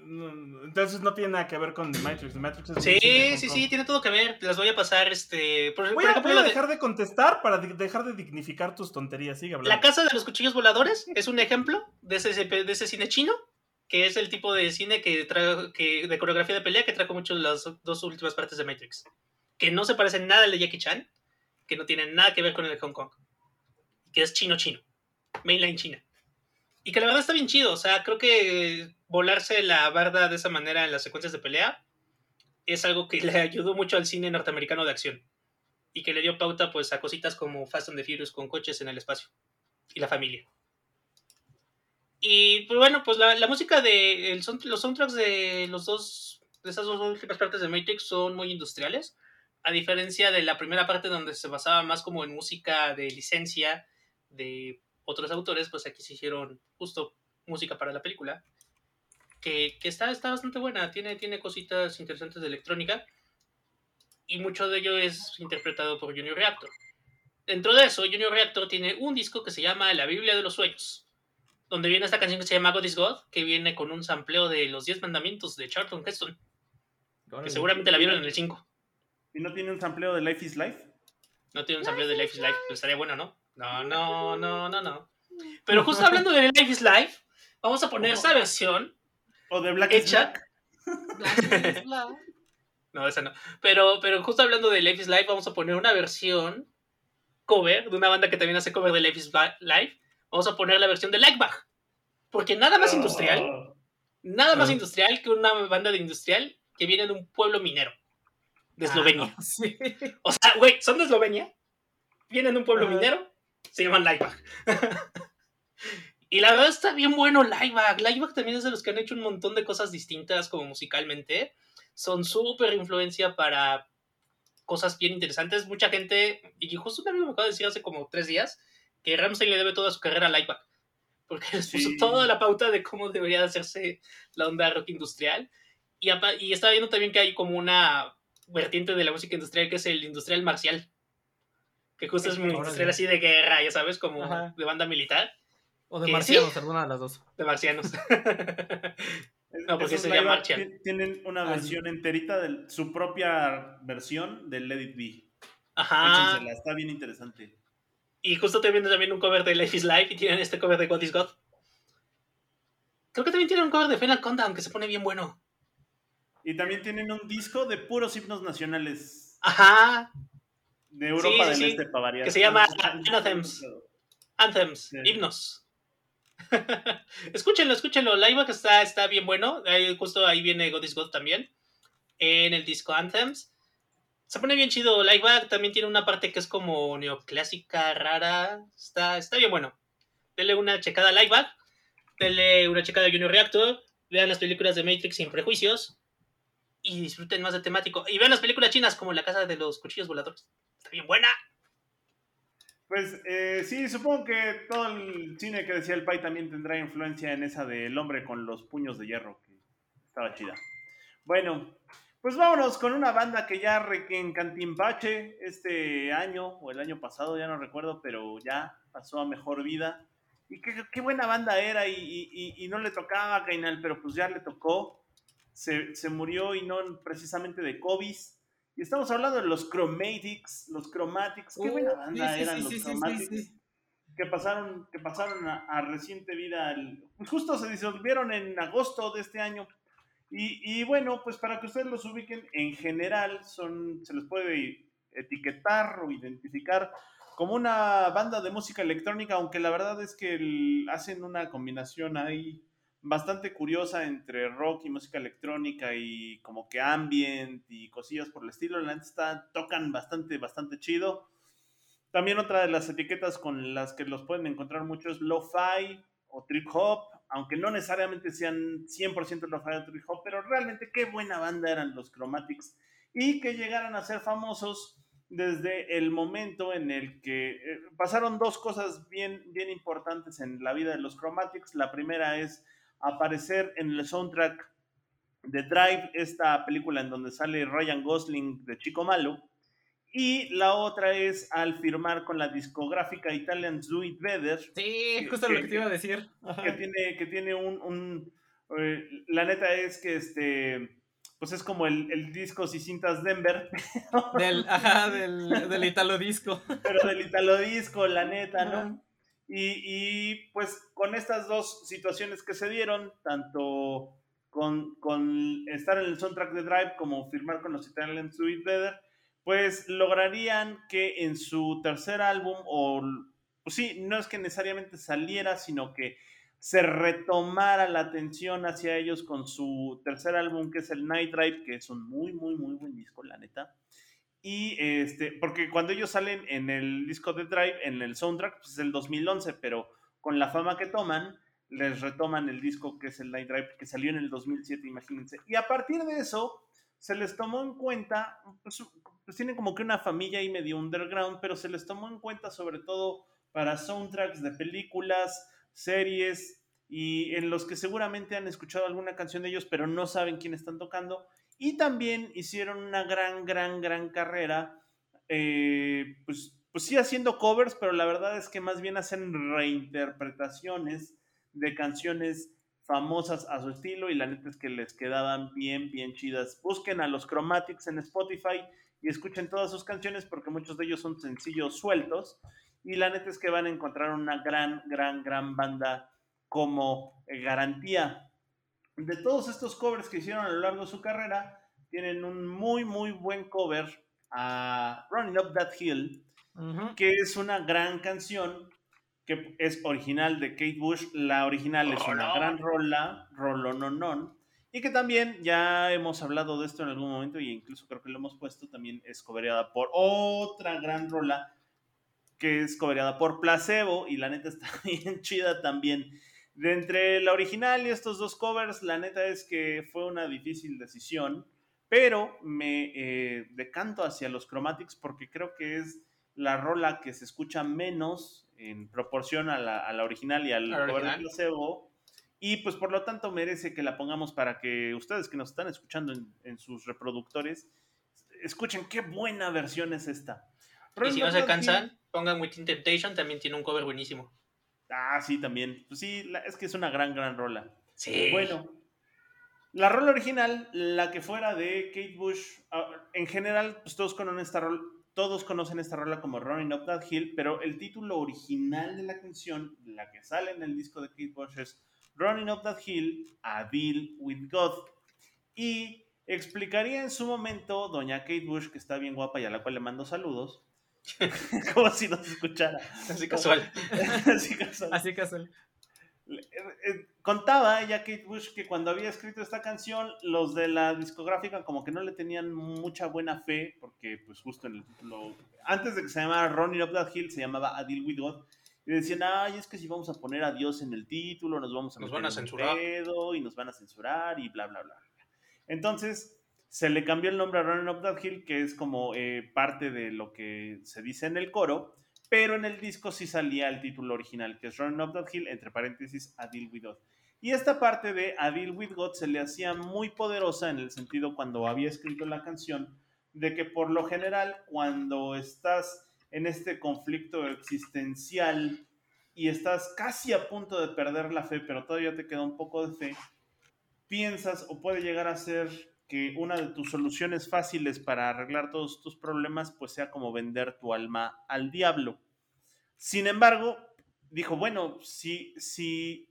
No, Entonces no tiene nada que ver con The Matrix. The Matrix es Sí, sí, sí, tiene todo que ver. Las voy a pasar, este... Por, Voy por a, ejemplo, voy a la de- dejar de contestar para dejar de dignificar tus tonterías. Sigue hablando. La Casa de los Cuchillos Voladores es un ejemplo de ese, de ese cine chino, que es el tipo de cine que trae, que, de coreografía de pelea que trajo mucho las dos últimas partes de Matrix. Que no se parece nada al de Jackie Chan, que no tiene nada que ver con el de Hong Kong. Que es chino-chino. Mainline China. Y que la verdad está bien chido. O sea, creo que volarse la barda de esa manera en las secuencias de pelea es algo que le ayudó mucho al cine norteamericano de acción. Y que le dio pauta pues a cositas como Fast and the Furious con coches en el espacio y la familia. Y pues bueno, pues la, la música de el los soundtracks de los dos de esas dos últimas partes de Matrix son muy industriales, a diferencia de la primera parte donde se basaba más como en música de licencia de otros autores, pues aquí se hicieron justo música para la película, que, que está, está bastante buena, tiene, tiene cositas interesantes de electrónica y mucho de ello es interpretado por Junior Reactor. Dentro de eso, Junior Reactor tiene un disco que se llama La Biblia de los Sueños, donde viene esta canción que se llama God is God, que viene con un sampleo de los 10 mandamientos de Charlton Heston, que seguramente la vieron en el 5. ¿Y no tiene un sampleo de Life is Life? No tiene un sampleo de Life is Life, pero estaría bueno, ¿no? No, no, no, no, no. Pero justo hablando de Life is Life, vamos a poner esa versión ¿O de Black is hecha. Black? No, esa no. Pero, pero justo hablando de Life is Life, vamos a poner una versión cover de una banda que también hace cover de Life is Life. Vamos a poner la versión de Lightbach. Porque nada más industrial, nada más Ah. industrial que una banda de industrial que viene de un pueblo minero. De Eslovenia. Sí. O sea, güey, son de Eslovenia. Vienen de un pueblo minero. Se llaman Livebag. y la verdad está bien bueno Livebag. Livebag también es de los que han hecho un montón de cosas distintas como musicalmente. Son súper influencia para cosas bien interesantes. Mucha gente, y justo me acaba de decir hace como tres días, que Ramsey le debe toda su carrera a Livebag. Porque les puso Sí. toda la pauta de cómo debería de hacerse la onda rock industrial. Y, y estaba viendo también que hay como una vertiente de la música industrial que es el industrial marcial. Que justo es un Órale. industrial así de guerra, ya sabes, como Ajá. de banda militar, O de marcianos, sí. alguna de las dos. de marcianos. No, porque Esos se llama live Martian. ti- Tienen una Ah, versión enterita de su propia versión del Let It Be. Ajá. Échensela, está bien interesante. Y justo estoy viendo también un cover de Life is Life y tienen este cover de God is God. Creo que también tienen un cover de Final Countdown que se pone bien bueno. Y también tienen un disco de puros himnos nacionales Ajá. de Europa Sí, del sí, Este para variar. que se llama. Anthems, Sí. himnos. escúchenlo, escúchenlo. Livebag está, está bien bueno. Ahí, justo ahí viene God is God también. En el disco Anthems. Se pone bien chido. Livebag también tiene una parte que es como neoclásica, rara. Está, está bien bueno. Denle una checada a Livebag. Denle una checada a Junior Reactor. Vean las películas de Matrix sin prejuicios. Y disfruten más de temático. Y vean las películas chinas como La Casa de los Cuchillos Voladores. Está bien buena. Pues eh, sí, supongo que todo el cine que decía el Pai también tendrá influencia en esa del hombre con los puños de hierro, que estaba chida. Bueno, pues vámonos con una banda que ya en Cantimbache este año o el año pasado, ya no recuerdo, pero ya pasó a mejor vida. Y qué, buena banda era y, no le tocaba a Gainal, pero pues ya le tocó. Se, se murió y no precisamente de COVID. Y estamos hablando de los Chromatics, los Chromatics, qué buena Uh, banda sí, eran sí, los sí, Chromatics que pasaron, que pasaron a, a reciente vida. al- pues justo se disolvieron en agosto de este año. Y, y bueno, pues para que ustedes los ubiquen, en general son, se les puede etiquetar o identificar como una banda de música electrónica, aunque la verdad es que el- hacen una combinación ahí bastante curiosa entre rock y música electrónica y como que ambient y cosillas por el estilo. La está, tocan bastante, bastante chido. También otra de las etiquetas con las que los pueden encontrar mucho es lo-fi o trip hop, aunque no necesariamente sean 100% lo-fi o trip hop, pero realmente qué buena banda eran los Chromatics y que llegaran a ser famosos desde el momento en el que eh, pasaron dos cosas bien, bien importantes en la vida de los Chromatics. La primera es aparecer en el soundtrack de Drive, esta película en donde sale Ryan Gosling de Chico Malo. Y la otra es al firmar con la discográfica Italian Do It Better. Sí, justo lo que te iba a decir. Ajá. Que tiene, que tiene un. un, eh, la neta es que este. Pues es como el, el discos y cintas Denver, Del, ajá, del, del Italo Disco. pero del Italo Disco, la neta, ¿no? Y, pues con estas dos situaciones que se dieron, tanto con, con estar en el soundtrack de Drive como firmar con los Italian Sweet Better, pues lograrían que en su tercer álbum, o pues sí, no es que necesariamente saliera, sino que se retomara la atención hacia ellos con su tercer álbum, que es el Night Drive, que es un muy, muy, muy buen disco, la neta. Y este, porque cuando ellos salen en el disco de Drive, en el soundtrack, pues es el 2011, pero con la fama que toman, les retoman el disco que es el Night Drive, que salió en el 2007, imagínense. Y a partir de eso, se les tomó en cuenta, pues, pues tienen como que una familia ahí medio underground, pero se les tomó en cuenta sobre todo para soundtracks de películas, series, y en los que seguramente han escuchado alguna canción de ellos, pero no saben quién están tocando. Y también hicieron una gran, gran, gran carrera, eh, pues, pues sí haciendo covers, pero la verdad es que más bien hacen reinterpretaciones de canciones famosas a su estilo y la neta es que les quedaban bien, bien chidas. Busquen a los Chromatics en Spotify y escuchen todas sus canciones porque muchos de ellos son sencillos sueltos y la neta es que van a encontrar una gran, gran, gran banda como eh, garantía. De todos estos covers que hicieron a lo largo de su carrera, tienen un muy, muy buen cover a Running Up That Hill, que es una gran canción que es original de Kate Bush. La original es una Rolón. gran rola, rolononon, y que también ya hemos hablado de esto en algún momento y incluso creo que lo hemos puesto, también es cobereada por otra gran rola que es cobereada por Placebo y la neta está bien chida también. De entre la original y estos dos covers, la neta es que fue una difícil decisión, pero me eh, decanto hacia los Chromatics porque creo que es la rola que se escucha menos en proporción a la, a la original y al ¿A la cover de original? Placebo. Y pues por lo tanto merece que la pongamos para que ustedes que nos están escuchando en, en sus reproductores escuchen qué buena versión es esta. Y si no se cansan, pongan Within Temptation, también tiene un cover buenísimo. Ah, sí, también. Pues sí, la- es que es una gran, gran rola. Sí. Bueno, la rola original, la que fuera de Kate Bush, ah, en general, pues todos conocen esta rola, todos conocen esta rola como Running Up That Hill, pero el título original de la canción, la que sale en el disco de Kate Bush es Running Up That Hill, A Deal with God. Y explicaría en su momento doña Kate Bush, que está bien guapa y a la cual le mando saludos, como si nos escuchara. Así casual. Así casual. Así casual. Eh, eh, contaba ella Kate Bush que cuando había escrito esta canción los de la discográfica como que no le tenían mucha buena fe porque pues justo en el título antes de que se llamara Running Up That Hill se llamaba A Deal With God y decían ay es que si vamos a poner a Dios en el título nos vamos a Nos meter van a en censurar. pedo y nos van a censurar y bla bla bla entonces se le cambió el nombre a Running Up That Hill que es como eh, parte de lo que se dice en el coro pero en el disco sí salía el título original, que es Running Up That Hill, entre paréntesis, A Deal With God. Y esta parte de A Deal With God se le hacía muy poderosa en el sentido cuando había escrito la canción, de que por lo general cuando estás en este conflicto existencial y estás casi a punto de perder la fe, pero todavía te queda un poco de fe, piensas o puede llegar a ser que una de tus soluciones fáciles para arreglar todos tus problemas pues sea como vender tu alma al diablo. Sin embargo, dijo, bueno, si, si,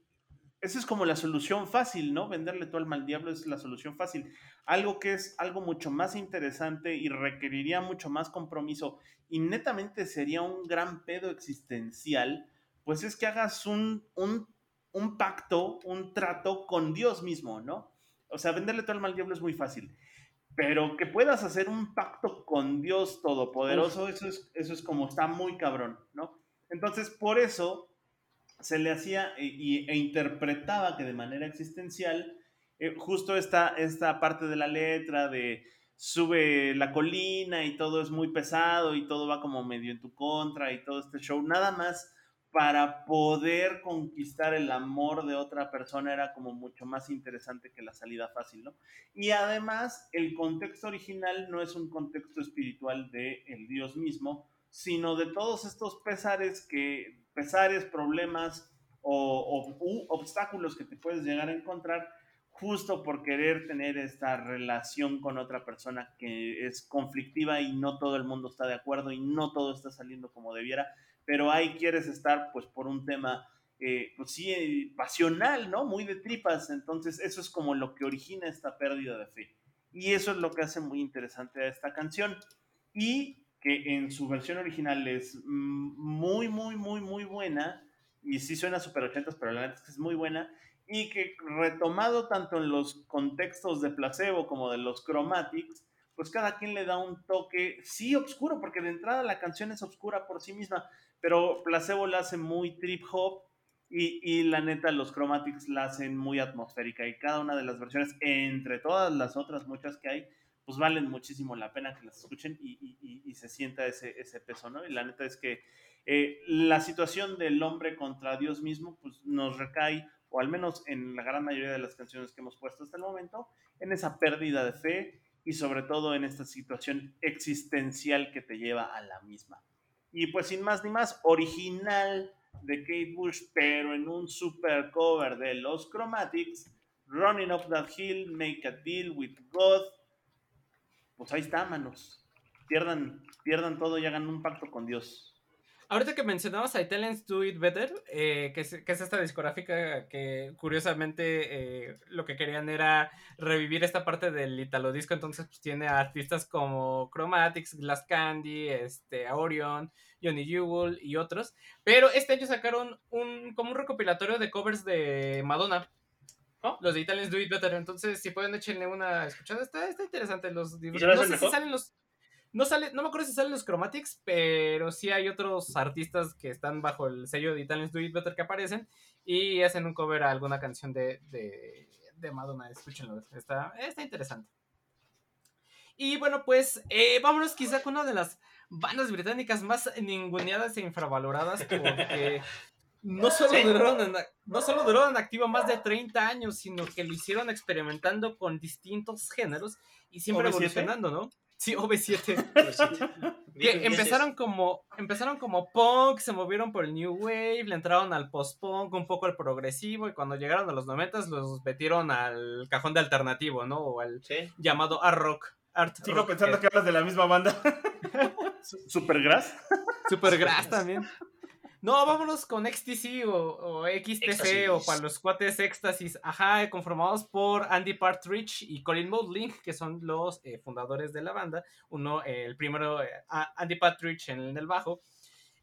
esa es como la solución fácil, ¿no? Venderle tu alma al diablo es la solución fácil. Algo que es algo mucho más interesante y requeriría mucho más compromiso y netamente sería un gran pedo existencial, pues es que hagas un, un, un pacto, un trato con Dios mismo, ¿no? O sea, venderle tu alma al diablo es muy fácil. Pero que puedas hacer un pacto con Dios Todopoderoso, eso es, eso es como está muy cabrón, ¿no? Entonces, por eso se le hacía e, e interpretaba que de manera existencial, eh, justo esta, esta parte de la letra de sube la colina y todo es muy pesado y todo va como medio en tu contra y todo este show, nada más para poder conquistar el amor de otra persona era como mucho más interesante que la salida fácil, ¿no? Y además, el contexto original no es un contexto espiritual de el Dios mismo, sino de todos estos pesares que, pesares, problemas o, o u obstáculos que te puedes llegar a encontrar justo por querer tener esta relación con otra persona que es conflictiva y no todo el mundo está de acuerdo y no todo está saliendo como debiera, pero ahí quieres estar pues por un tema, eh, pues sí, pasional, ¿no? Muy de tripas, entonces eso es como lo que origina esta pérdida de fe. Y eso es lo que hace muy interesante a esta canción. Y que en su versión original es muy, muy, muy, muy buena. Y sí suena super 80, pero la verdad es que es muy buena y que retomado tanto en los contextos de placebo como de los chromatics, pues cada quien le da un toque, sí, oscuro, porque de entrada la canción es oscura por sí misma, pero placebo la hace muy trip hop y, y, la neta los chromatics la hacen muy atmosférica y cada una de las versiones, entre todas las otras muchas que hay, pues valen muchísimo la pena que las escuchen y, y, y se sienta ese, ese, peso, ¿no? Y la neta es que eh, la situación del hombre contra Dios mismo, pues nos recae o al menos en la gran mayoría de las canciones que hemos puesto hasta el momento, en esa pérdida de fe y sobre todo en esta situación existencial que te lleva a la misma. Y pues sin más ni más, original de Kate Bush, pero en un super cover de los Chromatics, Running Up That Hill, Make a Deal with God. Pues ahí está, manos. Pierdan, pierdan todo y hagan un pacto con Dios. Ahorita que mencionabas a Italians Do It Better, eh, que, es, que, es, esta discográfica que curiosamente eh, lo que querían era revivir esta parte del Italo Disco, entonces pues, tiene artistas como Chromatics, Glass Candy, este, Orion, Johnny Jewel y otros, pero este año sacaron un, como un recopilatorio de covers de Madonna. ¿Oh? Los de Italians Do It Better, entonces si pueden echenle una escuchada, está, está interesante. Los, ¿Y no sé si salen los... No sale, no me acuerdo si salen los Chromatics, pero sí hay otros artistas que están bajo el sello de Italians Do It Better que aparecen y hacen un cover a alguna canción de, de, de Madonna. Escúchenlo, está, está interesante. Y bueno, pues eh, vámonos quizá con una de las bandas británicas más ninguneadas e infravaloradas porque no solo, ¿Sí? duraron en, no solo duraron en activo más de 30 años, sino que lo hicieron experimentando con distintos géneros y siempre evolucionando, ¿no? Sí, OV7. que empezaron como, empezaron como punk, se movieron por el New Wave, le entraron al post-punk, un poco al progresivo, y cuando llegaron a los 90 los metieron al cajón de alternativo, ¿no? O al ¿Sí? llamado art rock. Art Sigo rock, pensando eh. que hablas de la misma banda. ¿Supergrass? Supergrass también. No, vámonos con XTC o, o XTC Éxtasis. o para los cuates Éxtasis, ajá, conformados por Andy Partridge y Colin Moldling, que son los eh, fundadores de la banda. Uno, eh, el primero, eh, Andy Partridge en el bajo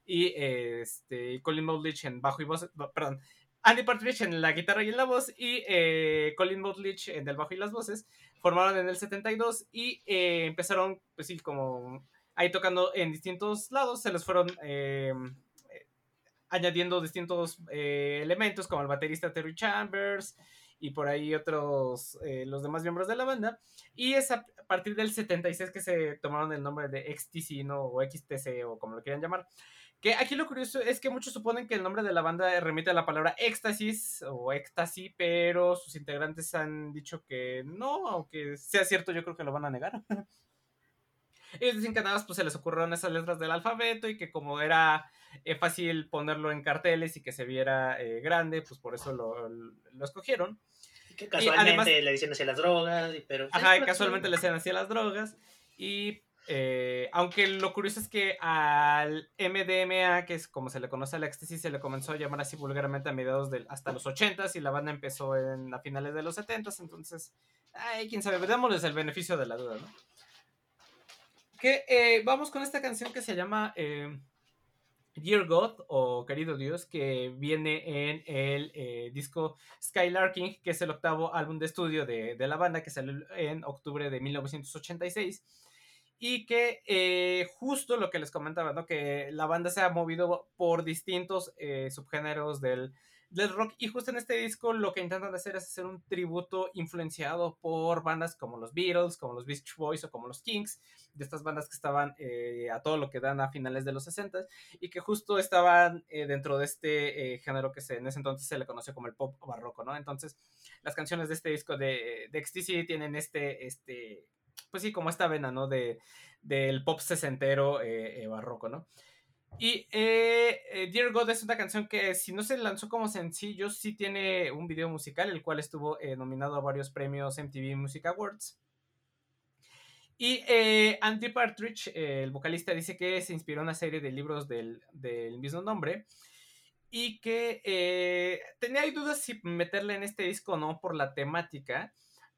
y este, Colin Moldlich en bajo y voz, perdón, Andy Partridge en la guitarra y en la voz y eh, Colin Moldlich en el bajo y las voces. Formaron en el 72 y empezaron, pues sí, como ahí tocando en distintos lados, se les fueron añadiendo distintos eh, elementos como el baterista Terry Chambers y por ahí otros, eh, los demás miembros de la banda. Y es a partir del 76 que se tomaron el nombre de XTC, ¿no? O XTC, o como lo quieran llamar. Que aquí lo curioso es que muchos suponen que el nombre de la banda remite a la palabra éxtasis o éxtasis, pero sus integrantes han dicho que no, aunque sea cierto, yo creo que lo van a negar. Ellos dicen que nada más pues, se les ocurrieron esas letras del alfabeto y que como era eh, fácil ponerlo en carteles y que se viera eh, grande, pues por eso lo, lo escogieron. Y que casualmente y además, le dicen hacia las drogas, pero... Ajá, y casualmente le dicen hacia las drogas. Y eh, aunque lo curioso es que al MDMA, que es como se le conoce al éxtasis, se le comenzó a llamar así vulgarmente a mediados del hasta los 80s y la banda empezó en, a finales de los 70s, entonces, ay, quién sabe, démosles el beneficio de la duda, ¿no? Que eh, vamos con esta canción que se llama eh, Dear God o Querido Dios, que viene en el eh, disco Skylarking, que es el octavo álbum de estudio de, de, la banda que salió en octubre de 1986. Y que justo lo que les comentaba, ¿no? Que la banda se ha movido por distintos subgéneros del del rock. Y justo en este disco lo que intentan hacer es hacer un tributo influenciado por bandas como los Beatles, como los Beach Boys o como los Kings, de estas bandas que estaban eh, a todo lo que dan a finales de los 60 y que justo estaban eh, dentro de este eh, género que se, en ese entonces se le conoce como el pop barroco, ¿no? Entonces, las canciones de este disco de, de XTC tienen este, este, pues sí, como esta vena, ¿no? De, del pop sesentero barroco, ¿no? Y eh, eh, Dear God es una canción que si no se lanzó como sencillo, sí tiene un video musical, el cual estuvo eh, nominado a varios premios MTV Music Awards. Y Andy Partridge, el vocalista, dice que se inspiró en una serie de libros del, del mismo nombre y que tenía dudas si meterle en este disco o no por la temática,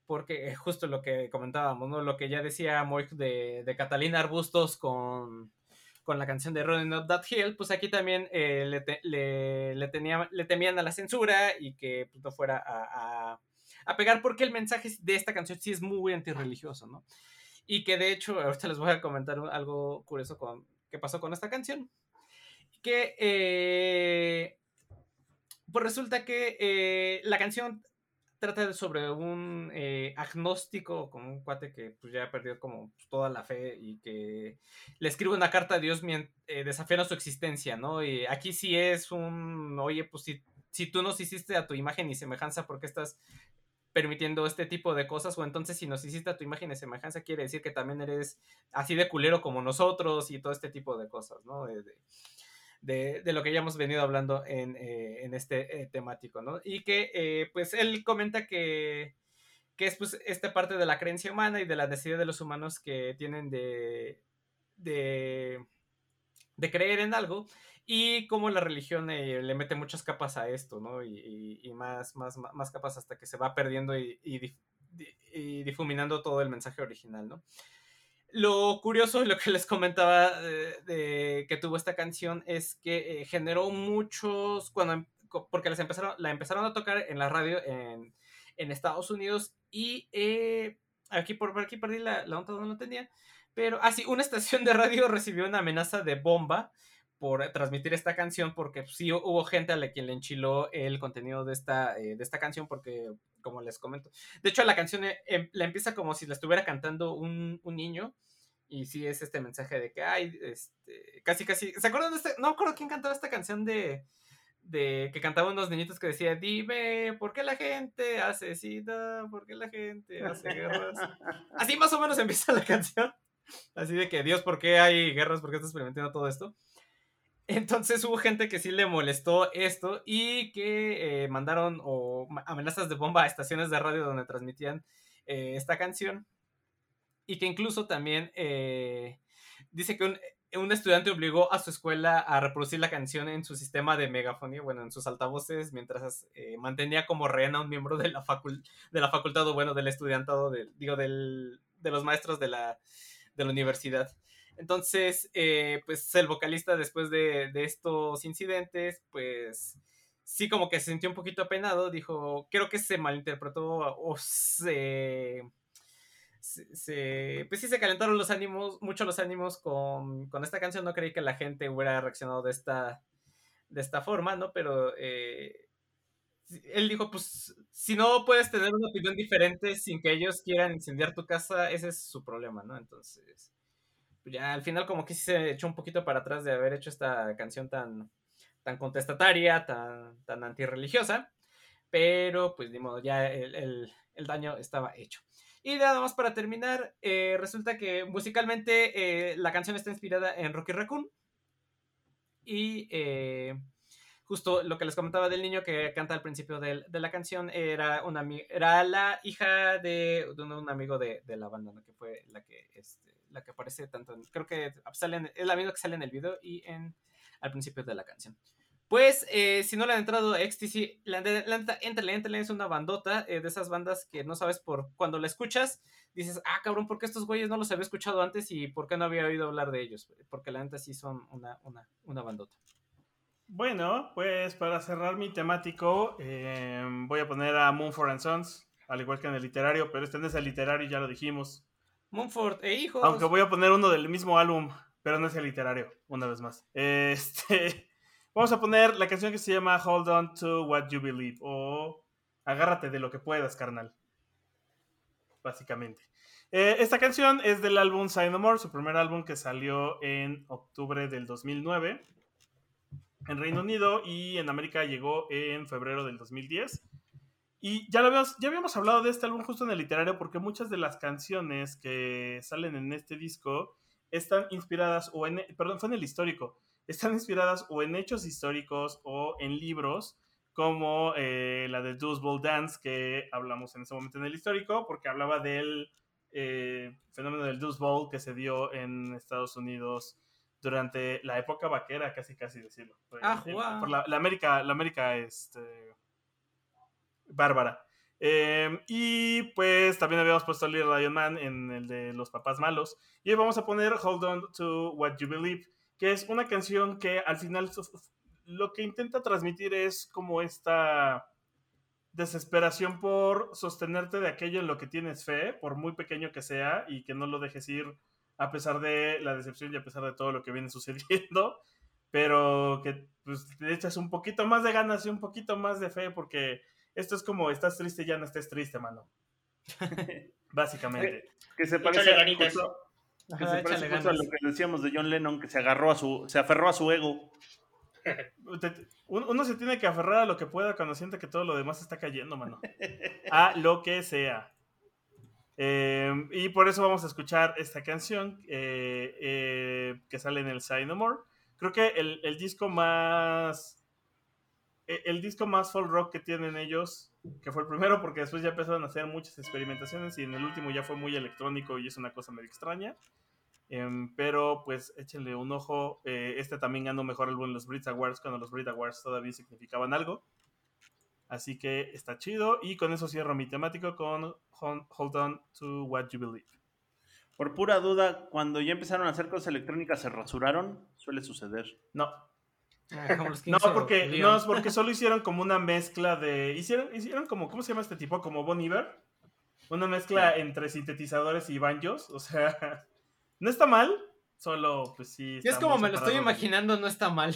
porque justo lo que comentábamos. Lo que ya decía Moik de Catalina Arbustos con con la canción de Running Up That Hill, pues aquí también eh, le, le, tenía, le, temían a la censura y que pues, no fuera a, a, pegar, porque el mensaje de esta canción sí es muy antirreligioso, ¿no? Y que de hecho, ahorita les voy a comentar algo curioso con qué pasó con esta canción. Que eh, pues resulta que eh, la canción trata sobre un eh, agnóstico, como un cuate que pues, ya perdió como pues, toda la fe y que le escribe una carta a Dios eh, desafiando su existencia, ¿no? Y aquí sí es un, oye, pues si, si tú nos hiciste a tu imagen y semejanza, ¿por qué estás permitiendo este tipo de cosas? O entonces si nos hiciste a tu imagen y semejanza, quiere decir que también eres así de culero como nosotros y todo este tipo de cosas, ¿no? de, lo que ya hemos venido hablando en, eh, este eh, temático, ¿no? Y que, eh, pues, él comenta que, que es, pues, esta parte de la creencia humana y de la necesidad de los humanos que tienen de, de, de creer en algo y cómo la religión le mete muchas capas a esto, ¿no? Y, más, más, más capas hasta que se va perdiendo y, y, difuminando todo el mensaje original, ¿no? Lo curioso y lo que les comentaba de, que tuvo esta canción es que eh, generó muchos, cuando, em, porque les empezaron, la empezaron a tocar en la radio en, Estados Unidos y eh, aquí por aquí perdí la, la onda donde no tenía, pero así, ah, una estación de radio recibió una amenaza de bomba por transmitir esta canción porque sí hubo gente a la quien le enchiló el contenido de esta, eh, de esta canción porque como les comento. De hecho, la canción eh, em, la empieza como si la estuviera cantando un, un, niño. Y sí es este mensaje de que, ay, este, casi, casi. ¿Se acuerdan de este? No me acuerdo quién cantaba esta canción de, de que cantaban unos niñitos que decía, dime, ¿por qué la gente asesina? ¿Por qué la gente hace guerras? Así más o menos empieza la canción. Así de que, Dios, ¿por qué hay guerras? ¿Por qué estás experimentando todo esto? Entonces hubo gente que sí le molestó esto y que eh, mandaron amenazas de bomba a estaciones de radio donde transmitían eh, esta canción. Y que incluso también eh, dice que un, estudiante obligó a su escuela a reproducir la canción en su sistema de megafonía, bueno, en sus altavoces, mientras mantenía como rehén a un miembro de la, de la facultad o bueno, del estudiantado, digo, del, de los maestros de la, de la universidad. Entonces, eh, pues el vocalista después de, estos incidentes, pues sí como que se sintió un poquito apenado, dijo, creo que se malinterpretó o se... pues sí se calentaron los ánimos, mucho los ánimos con, esta canción, no creí que la gente hubiera reaccionado de esta, de esta forma, ¿no? Pero eh, él dijo, pues si no puedes tener una opinión diferente sin que ellos quieran incendiar tu casa, ese es su problema, ¿no? Entonces ya al final como que sí se echó un poquito para atrás de haber hecho esta canción tan, tan contestataria, tan, tan antirreligiosa, pero pues de modo, ya el, daño estaba hecho. Y nada más para terminar, eh, resulta que musicalmente eh, la canción está inspirada en Rocky Raccoon. Y eh, justo lo que les comentaba del niño que canta al principio de, la canción era, una, era la hija de, un, amigo de, la banda, que fue la que este, la que aparece tanto creo que sale es la misma que sale en el video y en al principio de la canción. Pues, eh, si no le han entrado a la, la, entrele, es una bandota eh, de esas bandas que no sabes por cuando la escuchas, dices, ah, cabrón, ¿por qué estos güeyes no los había escuchado antes y por qué no había oído hablar de ellos? Porque la neta sí son una, una, una bandota. Bueno, pues para cerrar mi temático, em, voy a poner a Moonford and Sons, al igual que en el literario, pero este no es el literario, ya lo dijimos. Mumford e hijos. Aunque voy a poner uno del mismo álbum, pero no es el literario, una vez más. Este, Vamos a poner la canción que se llama Hold On to What You Believe o Agárrate de lo que puedas, carnal. Básicamente. Eh, esta canción es del álbum Sign No More, su primer álbum que salió en octubre del 2009 en Reino Unido y en América llegó en febrero del 2010. Y ya, lo habíamos, ya habíamos hablado de este álbum justo en el literario porque muchas de las canciones que salen en este disco están inspiradas, o en, perdón, fue en el histórico, están inspiradas o en hechos históricos o en libros como eh, la de Deuce Dance que hablamos en ese momento en el histórico porque hablaba del eh, fenómeno del Deuce Ball que se dio en Estados Unidos durante la época vaquera, casi casi decirlo. Ah, Eh, guau. por la, la América, la América este, bárbara. Eh, y pues también habíamos puesto Little Lion Man en el de los papás malos. Y hoy vamos a poner Hold On to What You Believe, que es una canción que al final lo que intenta transmitir es como esta desesperación por sostenerte de aquello en lo que tienes fe, por muy pequeño que sea, y que no lo dejes ir a pesar de la decepción y a pesar de todo lo que viene sucediendo, pero que pues, echas un poquito más de ganas y un poquito más de fe, porque esto es como, estás triste, ya no estés triste, mano. Básicamente. Que se parece, justo- que Ajá, se parece justo a lo que decíamos de John Lennon, que se agarró a su, se aferró a su ego. Uno se tiene que aferrar a lo que pueda cuando siente que todo lo demás está cayendo, mano. A lo que sea. Eh, y por eso vamos a escuchar esta canción eh, eh, que sale en el Sign No More. Creo que el, el disco más. E- El disco más folk rock que tienen ellos, que fue el primero, porque después ya empezaron a hacer muchas experimentaciones y en el último ya fue muy electrónico y es una cosa medio extraña. Em, pero pues échenle un ojo. eh, este también ganó mejor álbum en los Brit Awards cuando los Brit Awards todavía significaban algo. Así que está chido. Y con eso cierro mi temático con Hold On to What You Believe. Por pura duda, cuando ya empezaron a hacer cosas electrónicas, se rasuraron. Suele suceder. No, Ah, como los no porque, no, es porque solo hicieron como una mezcla de. Hicieron, hicieron como, ¿cómo se llama este tipo? Como Bon Iver. Una mezcla entre sintetizadores y banjos. O sea, no está mal. Solo, pues sí. Es como me lo estoy imaginando, no está mal.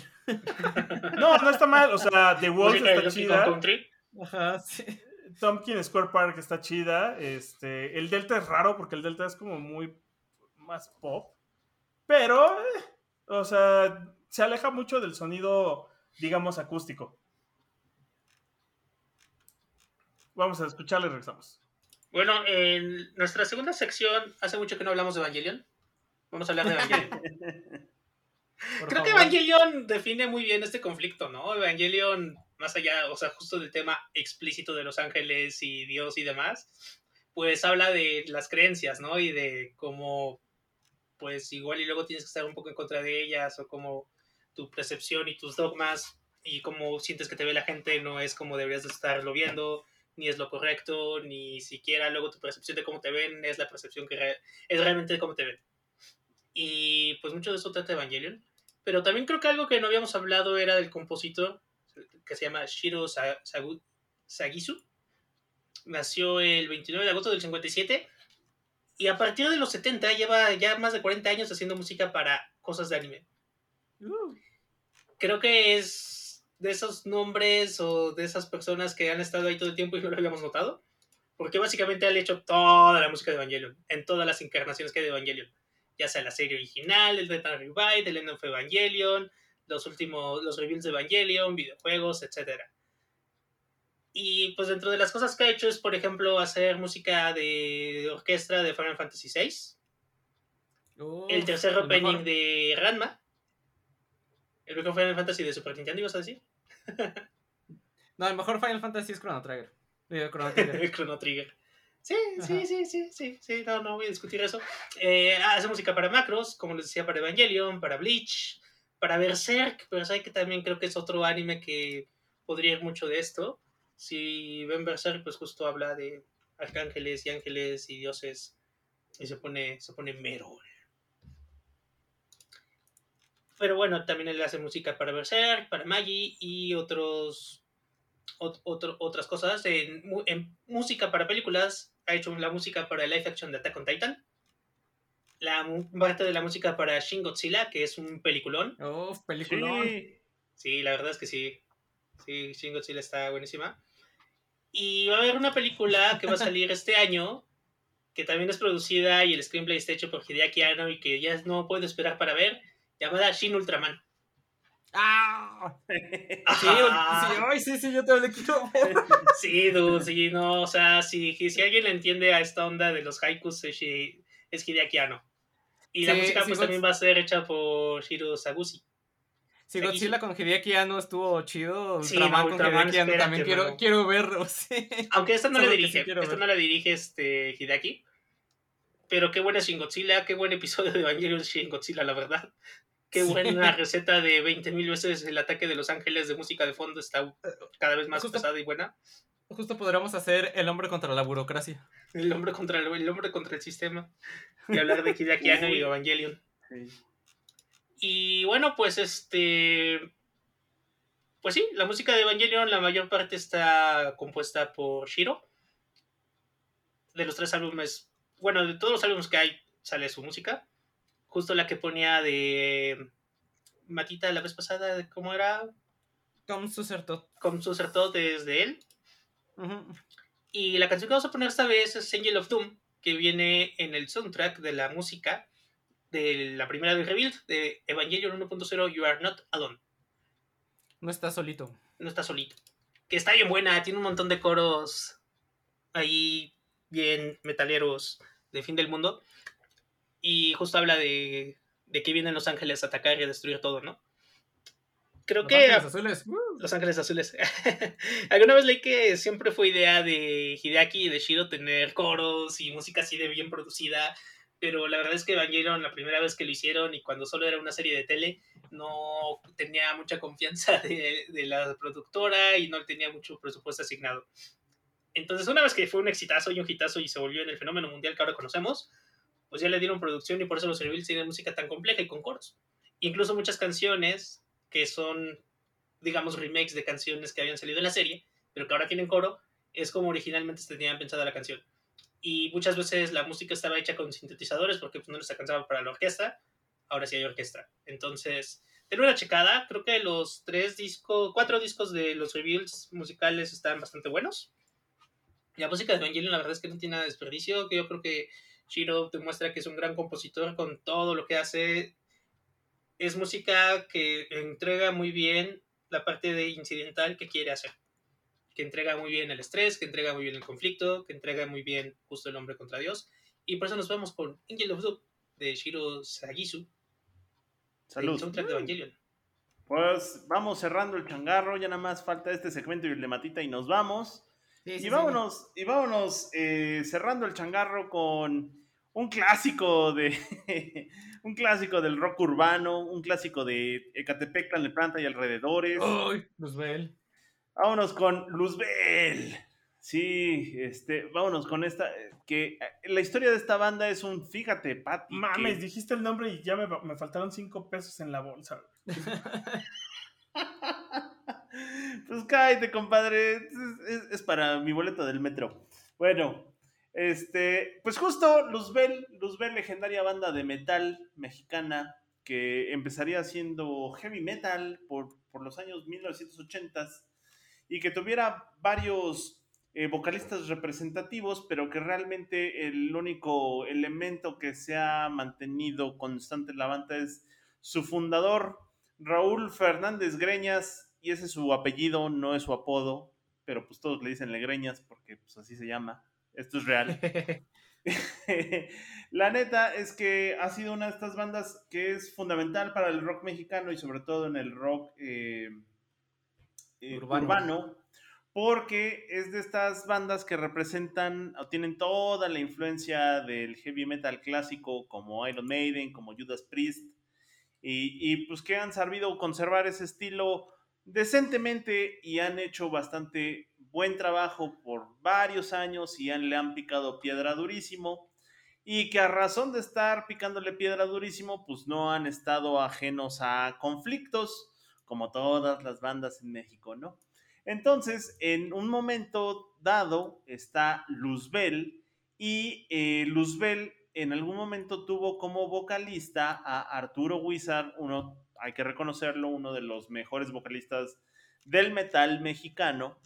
No, no está mal. O sea, The Wolf está chida. Ajá, sí. Tompkin Square Park está chida. Este, el Delta es raro porque el Delta es como muy más pop. Pero, eh, o sea, se aleja mucho del sonido, digamos, acústico. Vamos a escucharle y regresamos. Bueno, en nuestra segunda sección, hace mucho que no hablamos de Evangelion. Vamos a hablar de Evangelion. Creo que. Evangelion define muy bien este conflicto, ¿no? Evangelion, más allá, o sea, justo del tema explícito de los ángeles y Dios y demás, pues habla de las creencias, ¿no? Y de cómo, pues igual y luego tienes que estar un poco en contra de ellas, o cómo tu percepción y tus dogmas y cómo sientes que te ve la gente no es como deberías de estarlo viendo, ni es lo correcto, ni siquiera luego tu percepción de cómo te ven es la percepción que es realmente cómo te ven. Y pues mucho de eso trata Evangelion. Pero también creo que algo que no habíamos hablado era del compositor, que se llama Shiro Sa- Sagu- Sagisu. Nació el 29 de agosto del 57 y a partir de los 70 lleva ya más de 40 años haciendo música para cosas de anime. Creo que es de esos nombres o de esas personas que han estado ahí todo el tiempo y no lo habíamos notado. Porque básicamente han hecho toda la música de Evangelion, en todas las encarnaciones que hay de Evangelion. Ya sea la serie original, el Return Revive, el End of Evangelion, los últimos, los reveals de Evangelion, videojuegos, etc. Y pues dentro de las cosas que ha hecho es, por ejemplo, hacer música de orquesta de Final Fantasy VI, el tercer opening mejor. de Ranma, el mejor Final Fantasy de Super Nintendo, ¿ibas a decir? No, el mejor Final Fantasy es Chrono Trigger. Digo, Chrono Trigger. Chrono Trigger. Sí, sí, sí, sí, sí, sí, no, no voy a discutir eso. Eh, hace música para Macros, como les decía, para Evangelion, para Bleach, para Berserk, Berserk que también creo que es otro anime que podría ir mucho de esto. Si ven Berserk, pues justo habla de arcángeles y ángeles y dioses y se pone, se pone mero. Pero bueno, también él hace música para Berserk, para Magi y otros ot- otro- otras cosas. En, en música para películas, ha hecho la música para el live action de Attack on Titan. La parte de la música para Shin Godzilla, que es un peliculón. Uf, peliculón. Sí. Sí, la verdad es que sí. Sí, Shin Godzilla está buenísima. Y va a haber una película que va a salir este año, que también es producida y el screenplay está hecho por Hideaki Anno y que ya no puedo esperar para ver, llamada Shin Ultraman. ¡Ah! Sí, sí, ay, sí, sí, yo también quiero ver. Sí, dude, sí, no, o sea, si, si alguien le entiende a esta onda de los haikus es, es Hideaki Anno. Y la Sí, música sí, pues también va a ser hecha por Shiro Saguchi. Si Godzilla con Hideaki Anno estuvo chido, Sí, Ultraman con Ultraman, Hideaki Anno espérate, también quiero, quiero verlo, sí. Aunque esta no la sí dirige, esta ver. no la dirige este Hideaki. Pero qué buena Shin Godzilla, qué buen episodio de Evangelion Shin Godzilla, la verdad. Qué buena receta de 20.000 veces el ataque de los ángeles de música de fondo está cada vez más Justo- pesada y buena. Justo podríamos hacer el hombre contra la burocracia. El hombre contra el, el hombre contra el sistema. Y hablar de Hideaki Anno y Evangelion. Sí. Y bueno, pues este. Pues sí, la música de Evangelion, la mayor parte está compuesta por Shiro. De los tres álbumes, bueno, de todos los álbumes que hay, sale su música. Justo la que ponía de Matita la vez pasada, ¿cómo era? Tom Susertot. Con su todo desde él. Y la canción que vamos a poner esta vez es Angel of Doom, que viene en el soundtrack de la música de la primera de Rebuild, de Evangelion 1.0 You Are Not Alone. No está solito. no está solito. Que está bien buena, tiene un montón de coros ahí bien metaleros de fin del mundo. Y justo habla de, de que vienen los ángeles a atacar y a destruir todo, ¿no? Creo Los que Ángeles Azules. uh. los ángeles azules. Alguna vez leí que siempre fue idea de Hideaki y de Shiro tener coros y música así de bien producida. Pero la verdad es que Evangelion, la primera vez que lo hicieron y cuando solo era una serie de tele, no tenía mucha confianza de, de la productora y no tenía mucho presupuesto asignado. Entonces, una vez que fue un exitazo y un hitazo y se volvió en el fenómeno mundial que ahora conocemos, pues ya le dieron producción y por eso los reveals tienen música tan compleja y con coros. Incluso muchas canciones que son, digamos, remakes de canciones que habían salido en la serie, pero que ahora tienen coro, es como originalmente se tenía pensada la canción. Y muchas veces la música estaba hecha con sintetizadores porque pues, no les alcanzaba para la orquesta. Ahora sí hay orquesta. Entonces, tengo una checada. Creo que los tres discos, cuatro discos de los reveals musicales están bastante buenos. La música de Evangelion, la verdad es que no tiene nada de desperdicio. Que yo creo que Shiro demuestra que es un gran compositor con todo lo que hace. Es música que entrega muy bien la parte de incidental que quiere hacer que entrega muy bien el estrés, que entrega muy bien el conflicto, que entrega muy bien justo el hombre contra Dios. Y por eso nos vamos con Angel of Doom de Shiro Sagisu, Salud. soundtrack de Evangelion. Pues vamos cerrando el changarro, ya nada más falta este segmento y el de Matita y nos vamos. Sí, sí, Y sí. vámonos, y vámonos eh, cerrando el changarro con un clásico de un clásico del rock urbano, un clásico de Ecatepec, Planta y alrededores. Uy, Luzbel. Vámonos con Luzbel. Sí, este, vámonos con esta eh, que eh, la historia de esta banda es un fíjate, Pati. Mames, que- dijiste el nombre y ya me, me faltaron cinco pesos en la bolsa. Pues cállate, compadre. Es, es- es para mi boleto del metro. Bueno, este, pues justo Luzbel, Luzbel, legendaria banda de metal mexicana que empezaría siendo heavy metal por, por los años 1980 y que tuviera varios eh, vocalistas representativos, pero que realmente el único elemento que se ha mantenido constante en la banda es su fundador, Raúl Fernández Greñas, y ese es su apellido, no es su apodo, pero pues todos le dicen Legreñas porque pues así se llama. Esto es real. la neta es que ha sido una de estas bandas que es fundamental para el rock mexicano y sobre todo en el rock eh, eh, Urbano. urbano. porque es de estas bandas que representan o tienen toda la influencia del heavy metal clásico como Iron Maiden, como Judas Priest, y, y pues que han sabido conservar ese estilo decentemente y han hecho bastante buen trabajo por varios años y han, le han picado piedra durísimo y que a razón de estar picándole piedra durísimo pues no han estado ajenos a conflictos como todas las bandas en México, ¿no? Entonces, en un momento dado está Luzbel y eh, Luzbel en algún momento tuvo como vocalista a Arturo Wizard, uno hay que reconocerlo, uno de los mejores vocalistas del metal mexicano.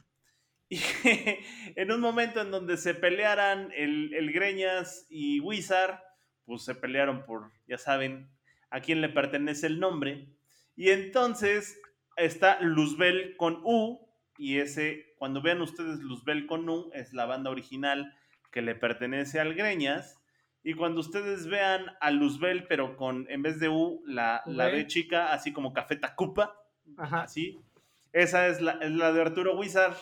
Y en un momento en donde se pelearan el, el Greñas y Wizard, pues se pelearon por, ya saben, a quién le pertenece el nombre. Y entonces está Luzbel con U, y ese, cuando vean ustedes Luzbel con U, es la banda original que le pertenece al Greñas. Y cuando ustedes vean a Luzbel, pero con, en vez de U, la, la B chica, así como Café Tacupa, Ajá. así, esa es la, es la de Arturo Wizard.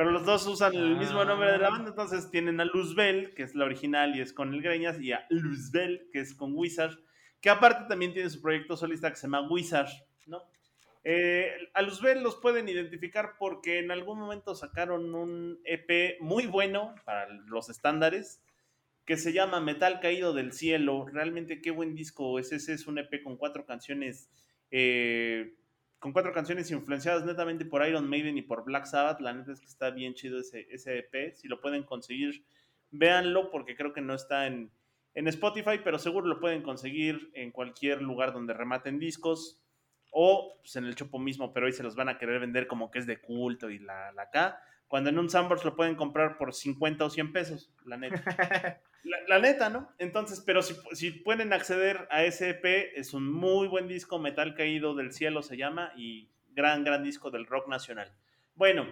Pero los dos usan el mismo nombre de la banda, entonces tienen a Luzbel, que es la original y es con el Greñas, y a Luzbel, que es con Wizard, que aparte también tiene su proyecto solista que se llama Wizard, ¿no? Eh, a Luzbel los pueden identificar porque en algún momento sacaron un EP muy bueno para los estándares que se llama Metal Caído del Cielo. Realmente qué buen disco es ese. Es un EP con cuatro canciones, eh, con cuatro canciones influenciadas netamente por Iron Maiden y por Black Sabbath. La neta es que está bien chido ese, EP. Si lo pueden conseguir, véanlo porque creo que no está en, en Spotify, pero seguro lo pueden conseguir en cualquier lugar donde rematen discos o pues, en el Chopo mismo, pero hoy se los van a querer vender como que es de culto y la, la acá. Cuando en un Sandbox lo pueden comprar por 50 o 100 pesos, la neta. La, la neta, ¿no? Entonces, pero si, si, pueden acceder a ese EP, es un muy buen disco, Metal Caído del Cielo se llama, y gran, gran disco del rock nacional. Bueno,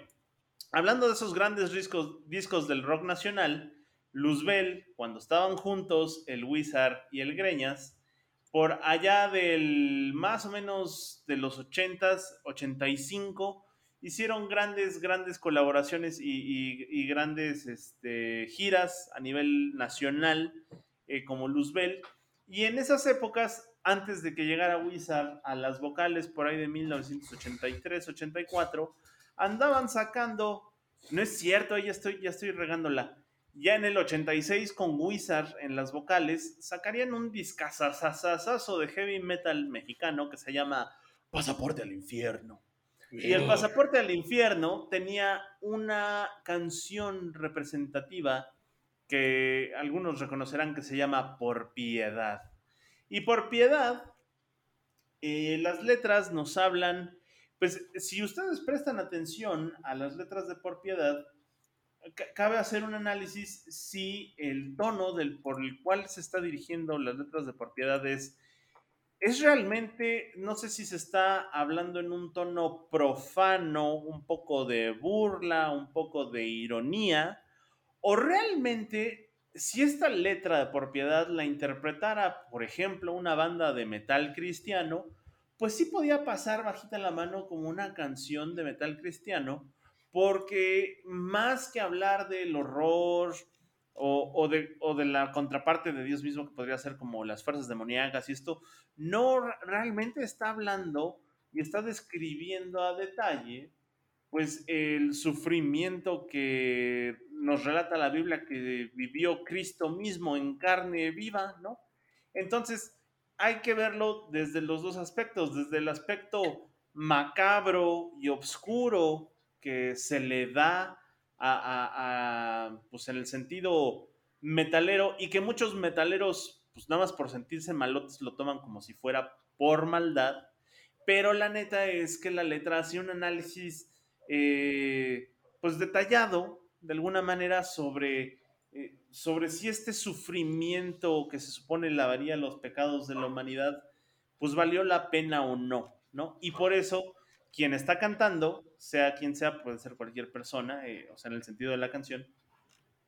hablando de esos grandes discos, discos del rock nacional, Luzbel, cuando estaban juntos, el Wizard y el Greñas, por allá del más o menos de los 80s, 85, hicieron grandes, grandes colaboraciones y, grandes este, giras a nivel nacional, eh, como Luzbel. Y en esas épocas, antes de que llegara Wizard a las vocales, por ahí de 1983-84, andaban sacando, no es cierto, ya estoy, ya estoy regándola. Ya en el 86 con Wizard en las vocales sacarían un discazazazazo de heavy metal mexicano que se llama Pasaporte al Infierno. Y el Pasaporte al Infierno tenía una canción representativa que algunos reconocerán que se llama Por Piedad. Y por piedad, eh, las letras nos hablan, pues si ustedes prestan atención a las letras de Por Piedad, cabe hacer un análisis si el tono del, por el cual se está dirigiendo las letras de Por Piedad es, es realmente, no sé si se está hablando en un tono profano, un poco de burla, un poco de ironía, o realmente si esta letra de por piedad la interpretara, por ejemplo, una banda de metal cristiano, pues sí podía pasar bajita la mano como una canción de metal cristiano, porque más que hablar del horror o, o, de, o, de, la contraparte de Dios mismo, que podría ser como las fuerzas demoníacas y esto, no realmente está hablando y está describiendo a detalle pues el sufrimiento que nos relata la Biblia que vivió Cristo mismo en carne viva, ¿no? Entonces, hay que verlo desde los dos aspectos, desde el aspecto macabro y oscuro que se le da pues en el sentido metalero y que muchos metaleros, pues nada más por sentirse malotes, lo toman como si fuera por maldad, pero la neta es que la letra hace un análisis eh, pues detallado de alguna manera sobre, eh, sobre si este sufrimiento que se supone lavaría los pecados de la humanidad, pues valió la pena o no, ¿no? Y por eso quien está cantando, sea quien sea, puede ser cualquier persona, eh, o sea, en el sentido de la canción,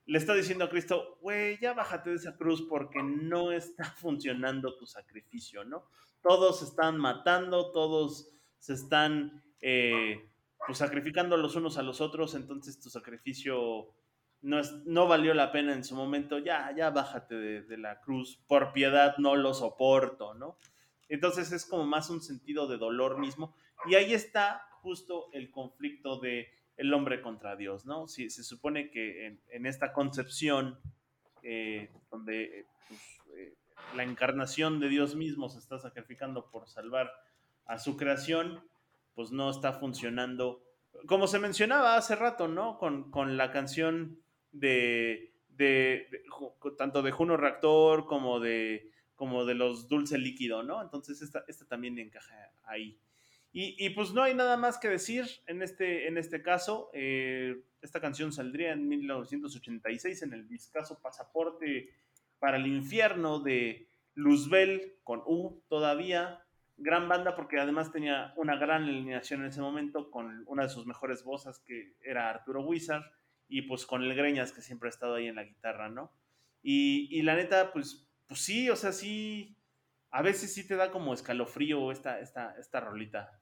le está diciendo a Cristo, güey, ya bájate de esa cruz porque no está funcionando tu sacrificio, ¿no? Todos se están matando, todos se están eh, pues, sacrificando los unos a los otros, entonces tu sacrificio no, es, no valió la pena en su momento, ya, ya bájate de, de, la cruz, por piedad no lo soporto, ¿no? Entonces es como más un sentido de dolor mismo, y ahí está justo el conflicto de el hombre contra Dios, ¿no? Si, se supone que en, esta concepción, eh, donde pues, eh, la encarnación de Dios mismo se está sacrificando por salvar a su creación, pues no está funcionando. Como se mencionaba hace rato, ¿no? Con, con la canción de, de, de, tanto de Juno Reactor como de, como de los dulce líquido, ¿no? Entonces esta, esta también encaja ahí. Y, y, pues no hay nada más que decir en este, en este caso. Eh, esta canción saldría en 1986 en el discazo Pasaporte para el Infierno de Luzbel con U todavía. Gran banda porque además tenía una gran alineación en ese momento con una de sus mejores voces que era Arturo Wizard y pues con el Greñas que siempre ha estado ahí en la guitarra, ¿no? Y, y la neta, pues, pues sí, o sea, sí, a veces sí te da como escalofrío esta, esta, esta rolita.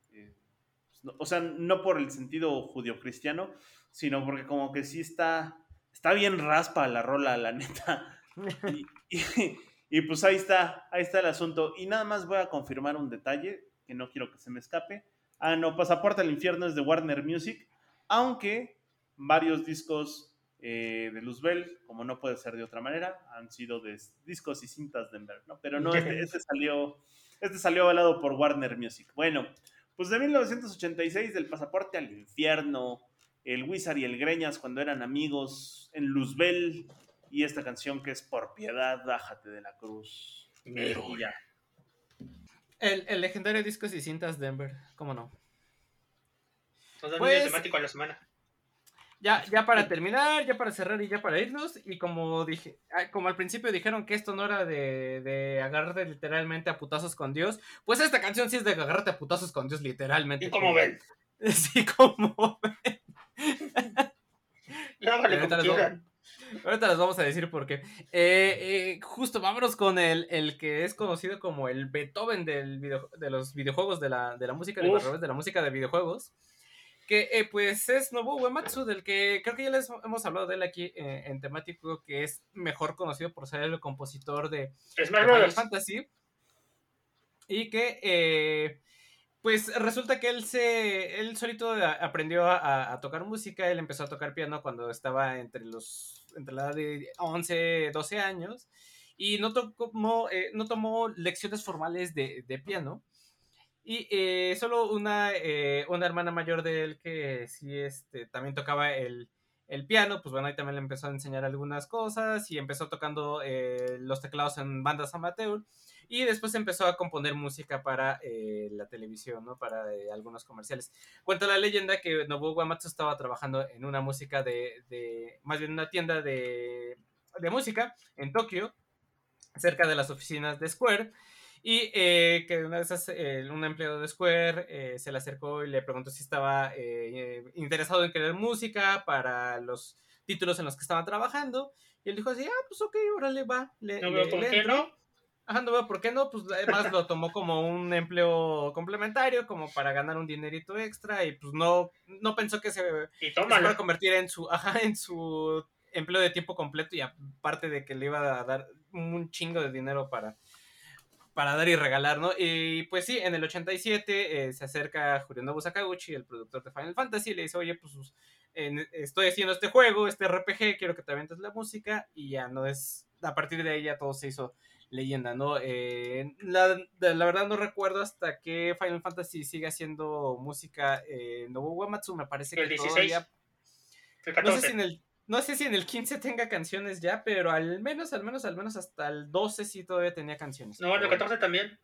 Pues, o sea, no por el sentido judio-cristiano, sino porque como que sí está, está bien raspa la rola, la neta. Y, y, y, pues ahí está, ahí está el asunto. Y nada más voy a confirmar un detalle que no quiero que se me escape. Ah, no, Pasaporte al Infierno es de Warner Music, aunque varios discos eh, de Luzbel, como no puede ser de otra manera, han sido de discos y cintas de Enver, ¿no? Pero no, este, este, salió, este salió avalado por Warner Music. Bueno, pues de 1986, del Pasaporte al Infierno, el Wizard y el Greñas cuando eran amigos en Luzbel, y esta canción que es Por piedad, bájate de la cruz. Y ya. El, el, legendario discos y cintas Denver, ¿cómo no? Totalmente pues, temático a la semana. Ya, ya para terminar, ya para cerrar y ya para irnos, y como dije, como al principio dijeron que esto no era de, de agarrarte literalmente a putazos con Dios, pues esta canción sí es de agarrarte a putazos con Dios literalmente. ¿Y como ven? Sí, como ven. Como quieran. Ahorita les vamos a decir por qué. Eh, eh, justo vámonos con el, el, que es conocido como el Beethoven del video, de los videojuegos, de la, de la música, de, de la música de videojuegos. Que eh, pues es Nobuo Uematsu, del que creo que ya les hemos hablado de él aquí eh, en temático, que es mejor conocido por ser el compositor de, de Final Fantasy. Y que eh, pues resulta que él se él solito aprendió a, a, tocar música, él empezó a tocar piano cuando estaba entre los entre la edad de 11, 12 años y no tomó, eh, no tomó lecciones formales de, de piano. Y eh, solo una, eh, una hermana mayor de él que sí este, también tocaba el, el piano, pues bueno, ahí también le empezó a enseñar algunas cosas y empezó tocando eh, los teclados en bandas amateur y después empezó a componer música para la televisión, ¿no? Para algunos comerciales. Cuenta la leyenda que Nobuo Uematsu estaba trabajando en una música de, de más bien una tienda de, de música en Tokio, cerca de las oficinas de Square, y eh, que una de esas, eh, un empleado de Square eh, se le acercó y le preguntó si estaba eh, interesado en crear música para los títulos en los que estaban trabajando. Y él dijo así, ah, pues ok, órale, va. Le, no veo por le qué no. Ajá, no veo por qué no, pues además lo tomó como un empleo complementario, como para ganar un dinerito extra, y pues no, no pensó que se, Y se fuera a convertir en su, ajá, en su empleo de tiempo completo y aparte de que le iba a dar un chingo de dinero para, para dar y regalar, ¿no? Y pues sí, en el 87 eh, se acerca Juliano Sakaguchi, el productor de Final Fantasy, y le dice, oye, pues en, estoy haciendo este juego, este RPG, quiero que te aventes la música, y ya no es, a partir de ahí ya todo se hizo leyenda, ¿no? Eh, la, la, verdad no recuerdo hasta que Final Fantasy sigue haciendo música eh, Nobuo Uematsu, me parece que El 16. todavía... El No 14. sé si en el no sé si en el 15 tenga canciones ya, pero al menos, al menos, al menos hasta el 12 sí todavía tenía canciones. No, en el 14 también.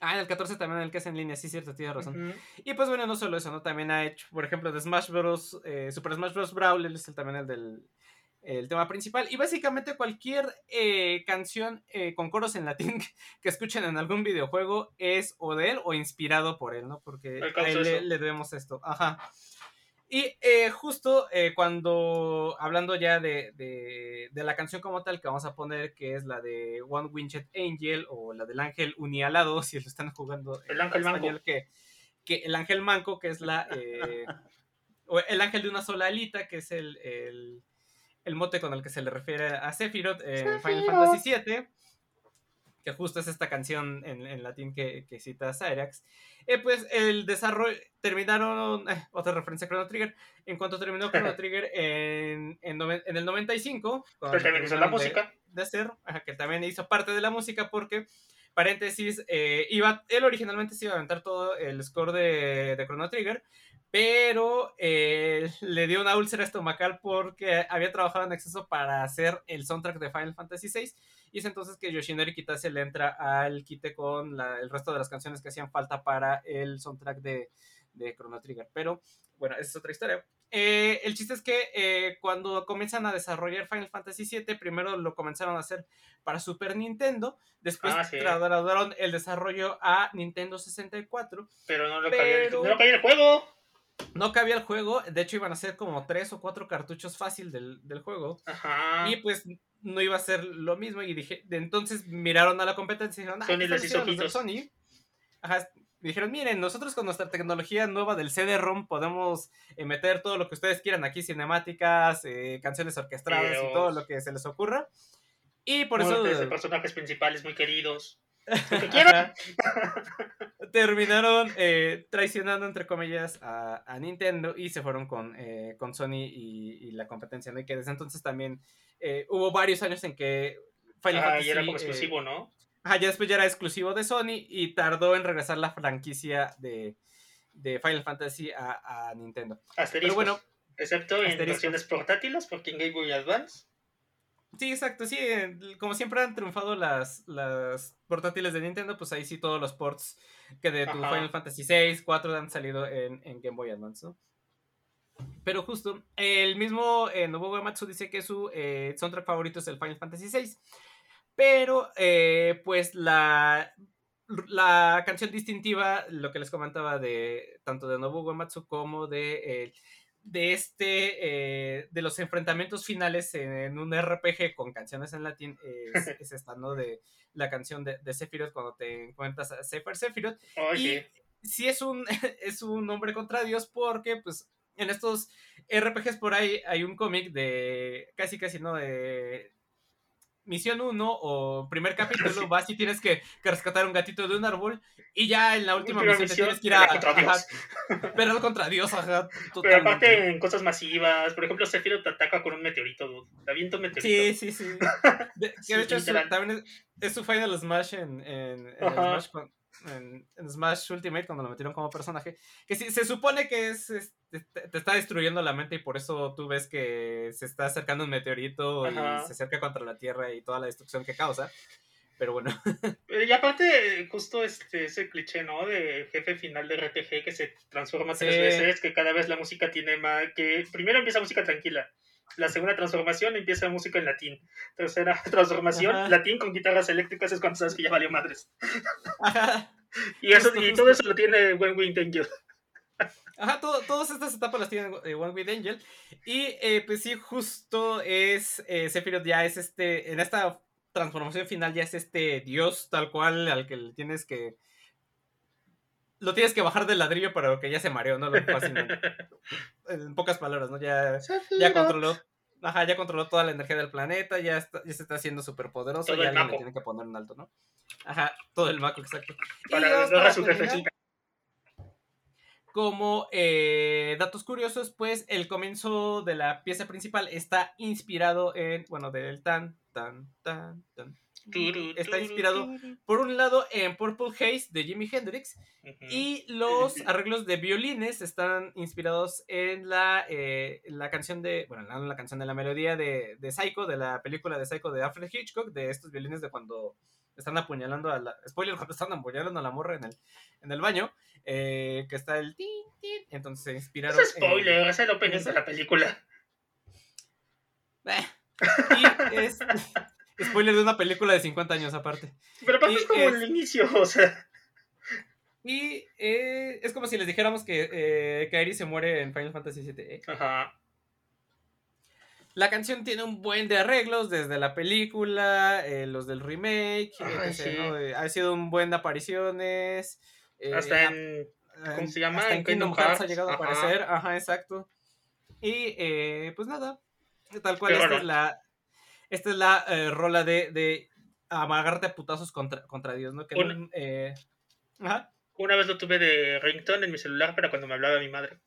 Ah, en el 14 también, en el que es en línea, sí, cierto, tienes razón. Y pues bueno, no solo eso, ¿no? También ha hecho, por ejemplo, de Smash Bros. eh, Super Smash Bros. Brawl, él es el, también el del el tema principal. Y básicamente cualquier eh, canción eh, con coros en latín que, escuchen en algún videojuego es o de él o inspirado por él, ¿no? Porque a él le debemos esto. Ajá. Y eh, justo eh, cuando, hablando ya de, de, de, la canción como tal que vamos a poner, que es la de One Winged Angel o la del ángel unialado, si lo están jugando El en ángel manco. que, que el ángel manco, que es la... Eh, o el ángel de una sola alita, que es el, el, el mote con el que se le refiere a Sephiroth en Final Fantasy VII que justo es esta canción en, en latín que, que cita Cyrax, eh, pues el desarrollo, terminaron, eh, otra referencia a Chrono Trigger, en cuanto terminó Chrono Trigger en, en, noven- en el 95, cuando también hizo la de- música. de hacer, que también hizo parte de la música porque, paréntesis, eh, iba, él originalmente se iba a aventar todo el score de, de Chrono Trigger, pero eh, le dio una úlcera estomacal porque había trabajado en exceso para hacer el soundtrack de Final Fantasy VI y es entonces que Yoshinori Kitase le entra al quite con la- el resto de las canciones que hacían falta para el soundtrack de, de Chrono Trigger. Pero bueno, esa es otra historia. Eh, el chiste es que eh, cuando comienzan a desarrollar Final Fantasy VII, primero lo comenzaron a hacer para Super Nintendo, después Ah, sí. trasladaron el desarrollo a Nintendo 64 Pero no lo Pero- no lo cabía el juego. No cabía el juego, de hecho iban a ser como tres o cuatro cartuchos fácil del, del juego. Ajá. Y pues no iba a ser lo mismo. Y dije, entonces miraron a la competencia y dijeron, ah, Sony ¿qué les hizo los de. Sony? Ajá, dijeron, miren, nosotros con nuestra tecnología nueva del CD-ROM podemos eh, meter todo lo que ustedes quieran aquí, cinemáticas, eh, canciones orquestadas y todo lo que se les ocurra. Y por eso personajes principales muy queridos. Terminaron eh, traicionando, entre comillas, a, a Nintendo y se fueron con, eh, con Sony y, y la competencia, ¿no? Y que desde entonces también eh, hubo varios años en que Final Ah, Fantasy... y era como eh, exclusivo, ¿no? ajá, ya después ya era exclusivo de Sony y tardó en regresar la franquicia de, de Final Fantasy a, a Nintendo. Asteriscos. Pero bueno, Excepto en asteriscos. versiones portátiles, porque en Game Boy Advance. Sí, exacto, sí, eh, como siempre han triunfado las, las portátiles de Nintendo, pues ahí sí todos los ports que de tu Ajá. Final Fantasy 6, 4 han salido en, en Game Boy Advance, ¿no? Pero justo, el mismo eh, Nobuo Uematsu dice que su eh, soundtrack favorito es el Final Fantasy 6, pero eh, pues la, la canción distintiva, lo que les comentaba de tanto de Nobuo Uematsu como de... de este eh, de los enfrentamientos finales en un RPG con canciones en latín es, es esta, ¿no? De la canción de, de Sephiroth cuando te encuentras a Sephiroth Sephiroth. Y sí es un, es un hombre contra Dios porque, pues, en estos RPGs por ahí hay un cómic de casi, casi, ¿no? De misión 1 o primer capítulo, vas y tienes que, que rescatar un gatito de un árbol y ya en la última Última misión, te misión, tienes que ir a... contra Dios. ajá, pelear contra Dios, ajá. Pero aparte en cosas masivas, por ejemplo, Sephiroth te ataca con un meteorito, dude. Te avienta un meteorito. Sí, sí, sí. De, que Sí, de hecho es su- literal. también es, es su Final Smash en, en, en el Ajá. Smash, con- en- en Smash Ultimate cuando lo metieron como personaje. Que sí, se supone que es, es- te, te está destruyendo la mente y por eso tú ves que se está acercando un meteorito Ajá. y se acerca contra la Tierra y toda la destrucción que causa. Pero bueno, Pero Y aparte, justo este, ese cliché, ¿no? De jefe final de RPG que se transforma tres Sí. veces, que cada vez la música tiene más. Que primero empieza música tranquila. La segunda transformación empieza música en latín. Tercera transformación, Ajá. latín con guitarras eléctricas es cuando sabes que ya valió madres. ajá, Y, eso, todo eso lo tiene When Wind Angel. Ajá, todo- todas estas etapas las tiene eh, One with Angel. Y eh, pues sí, justo es. Eh, Sephiroth ya es este. En esta transformación final ya es este dios tal cual al que le tienes que. Lo tienes que bajar del ladrillo para que ya se mareó, ¿no? Lo fácilmente. En pocas palabras, ¿no? Ya, ya controló. Ajá, ya controló toda la energía del planeta, ya, está- ya se está haciendo súper poderoso, ya le tiene que poner un alto, ¿no? Ajá, todo el maco, exacto. Y Para terminar, jefecita. como eh, datos curiosos, pues el comienzo de la pieza principal está inspirado en, bueno, del tan, tan, tan, tan. Está inspirado, por un lado, en Purple Haze de Jimi Hendrix y los arreglos de violines están inspirados en la, eh, en la canción de, bueno, no en la canción de la melodía de, de Psycho, de la película de Psycho de Alfred Hitchcock, de estos violines de cuando están apuñalando a la, spoiler, cuando están apuñalando a la morra en el, en el baño, eh, que está el tin, tin, entonces se inspiraron Es spoiler, es el opening de la película. Eh, y es spoiler de una película de 50 años aparte. Pero aparte Y es como es- el inicio, o sea. Y eh, es como si les dijéramos que eh, Kairi se muere en Final Fantasy VII. ¿eh? Ajá. La canción tiene un buen de arreglos desde la película, eh, los del remake, Ay, qué sé, sí. ¿no? Ha sido un buen de apariciones. Hasta ha- en. ¿cómo se llama? hasta En en Kingdom Hearts ha llegado a aparecer, ajá, exacto. Y pues nada, tal cual, esta es la, esta es la eh, rola de, de amagarte a putazos contra, contra Dios, ¿no? Que Una- no, eh, ajá. Una vez lo tuve de ringtone en mi celular para cuando me hablaba mi madre.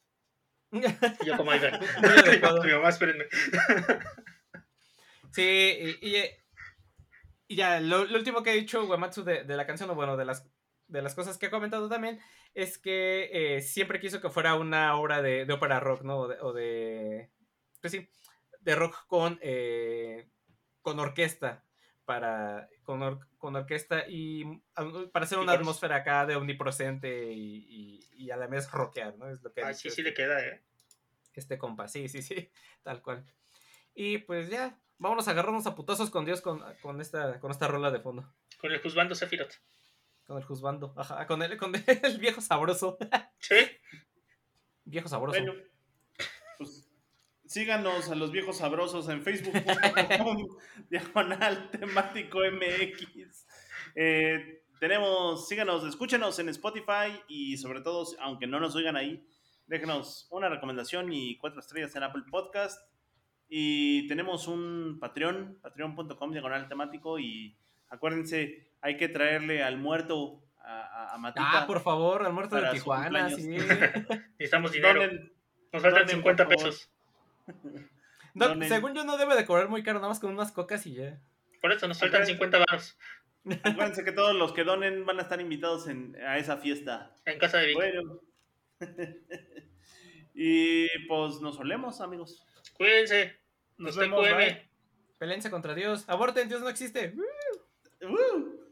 Y yo como, adecuado. Mi mamá, espérenme. Sí, y, y, eh, y ya, lo, lo último que ha dicho Uematsu de, de la canción, o bueno, de las de las cosas que ha comentado también es que eh, siempre quiso que fuera una obra de, de ópera rock, ¿no? O de, o de- pues sí, de rock con, eh, con orquesta, para, con, or- con orquesta y mm, para hacer una atmósfera acá de omnipresente y, y- y a la vez rockear, ¿no? Es lo que Ah, sí, sí este- le queda, ¿eh? este compa, sí, sí, sí, tal cual. Y pues ya, vámonos a agarrarnos a putazos con Dios con, con esta, con esta rola de fondo. Con el juzgando Sephiroth. Con el juzgando, ajá, con el, con el viejo sabroso. Sí. Viejo sabroso. Bueno, síganos a los viejos sabrosos en facebook.com diagonal temático MX. Eh, tenemos, síganos, escúchenos en Spotify y sobre todo, aunque no nos oigan ahí, déjenos una recomendación y cuatro estrellas en Apple Podcast. Y tenemos un Patreon, patreon.com diagonal temático y acuérdense, hay que traerle al muerto a, a- Matita. Ah, por favor, al muerto de Tijuana, sí. Necesitamos dinero. Donen- Nos faltan donen, 50 por favor. pesos. No, Donen. según yo no debe de cobrar muy caro, nada más con unas cocas y ya. Por eso nos faltan Acá- 50 baros Acuérdense que todos los que donen van a estar invitados en- a esa fiesta. en casa de Vic. Bueno. y pues nos solemos, amigos. Cuídense. Nos Nos vemos. Pelense contra Dios. Aborten, Dios no existe. Uh.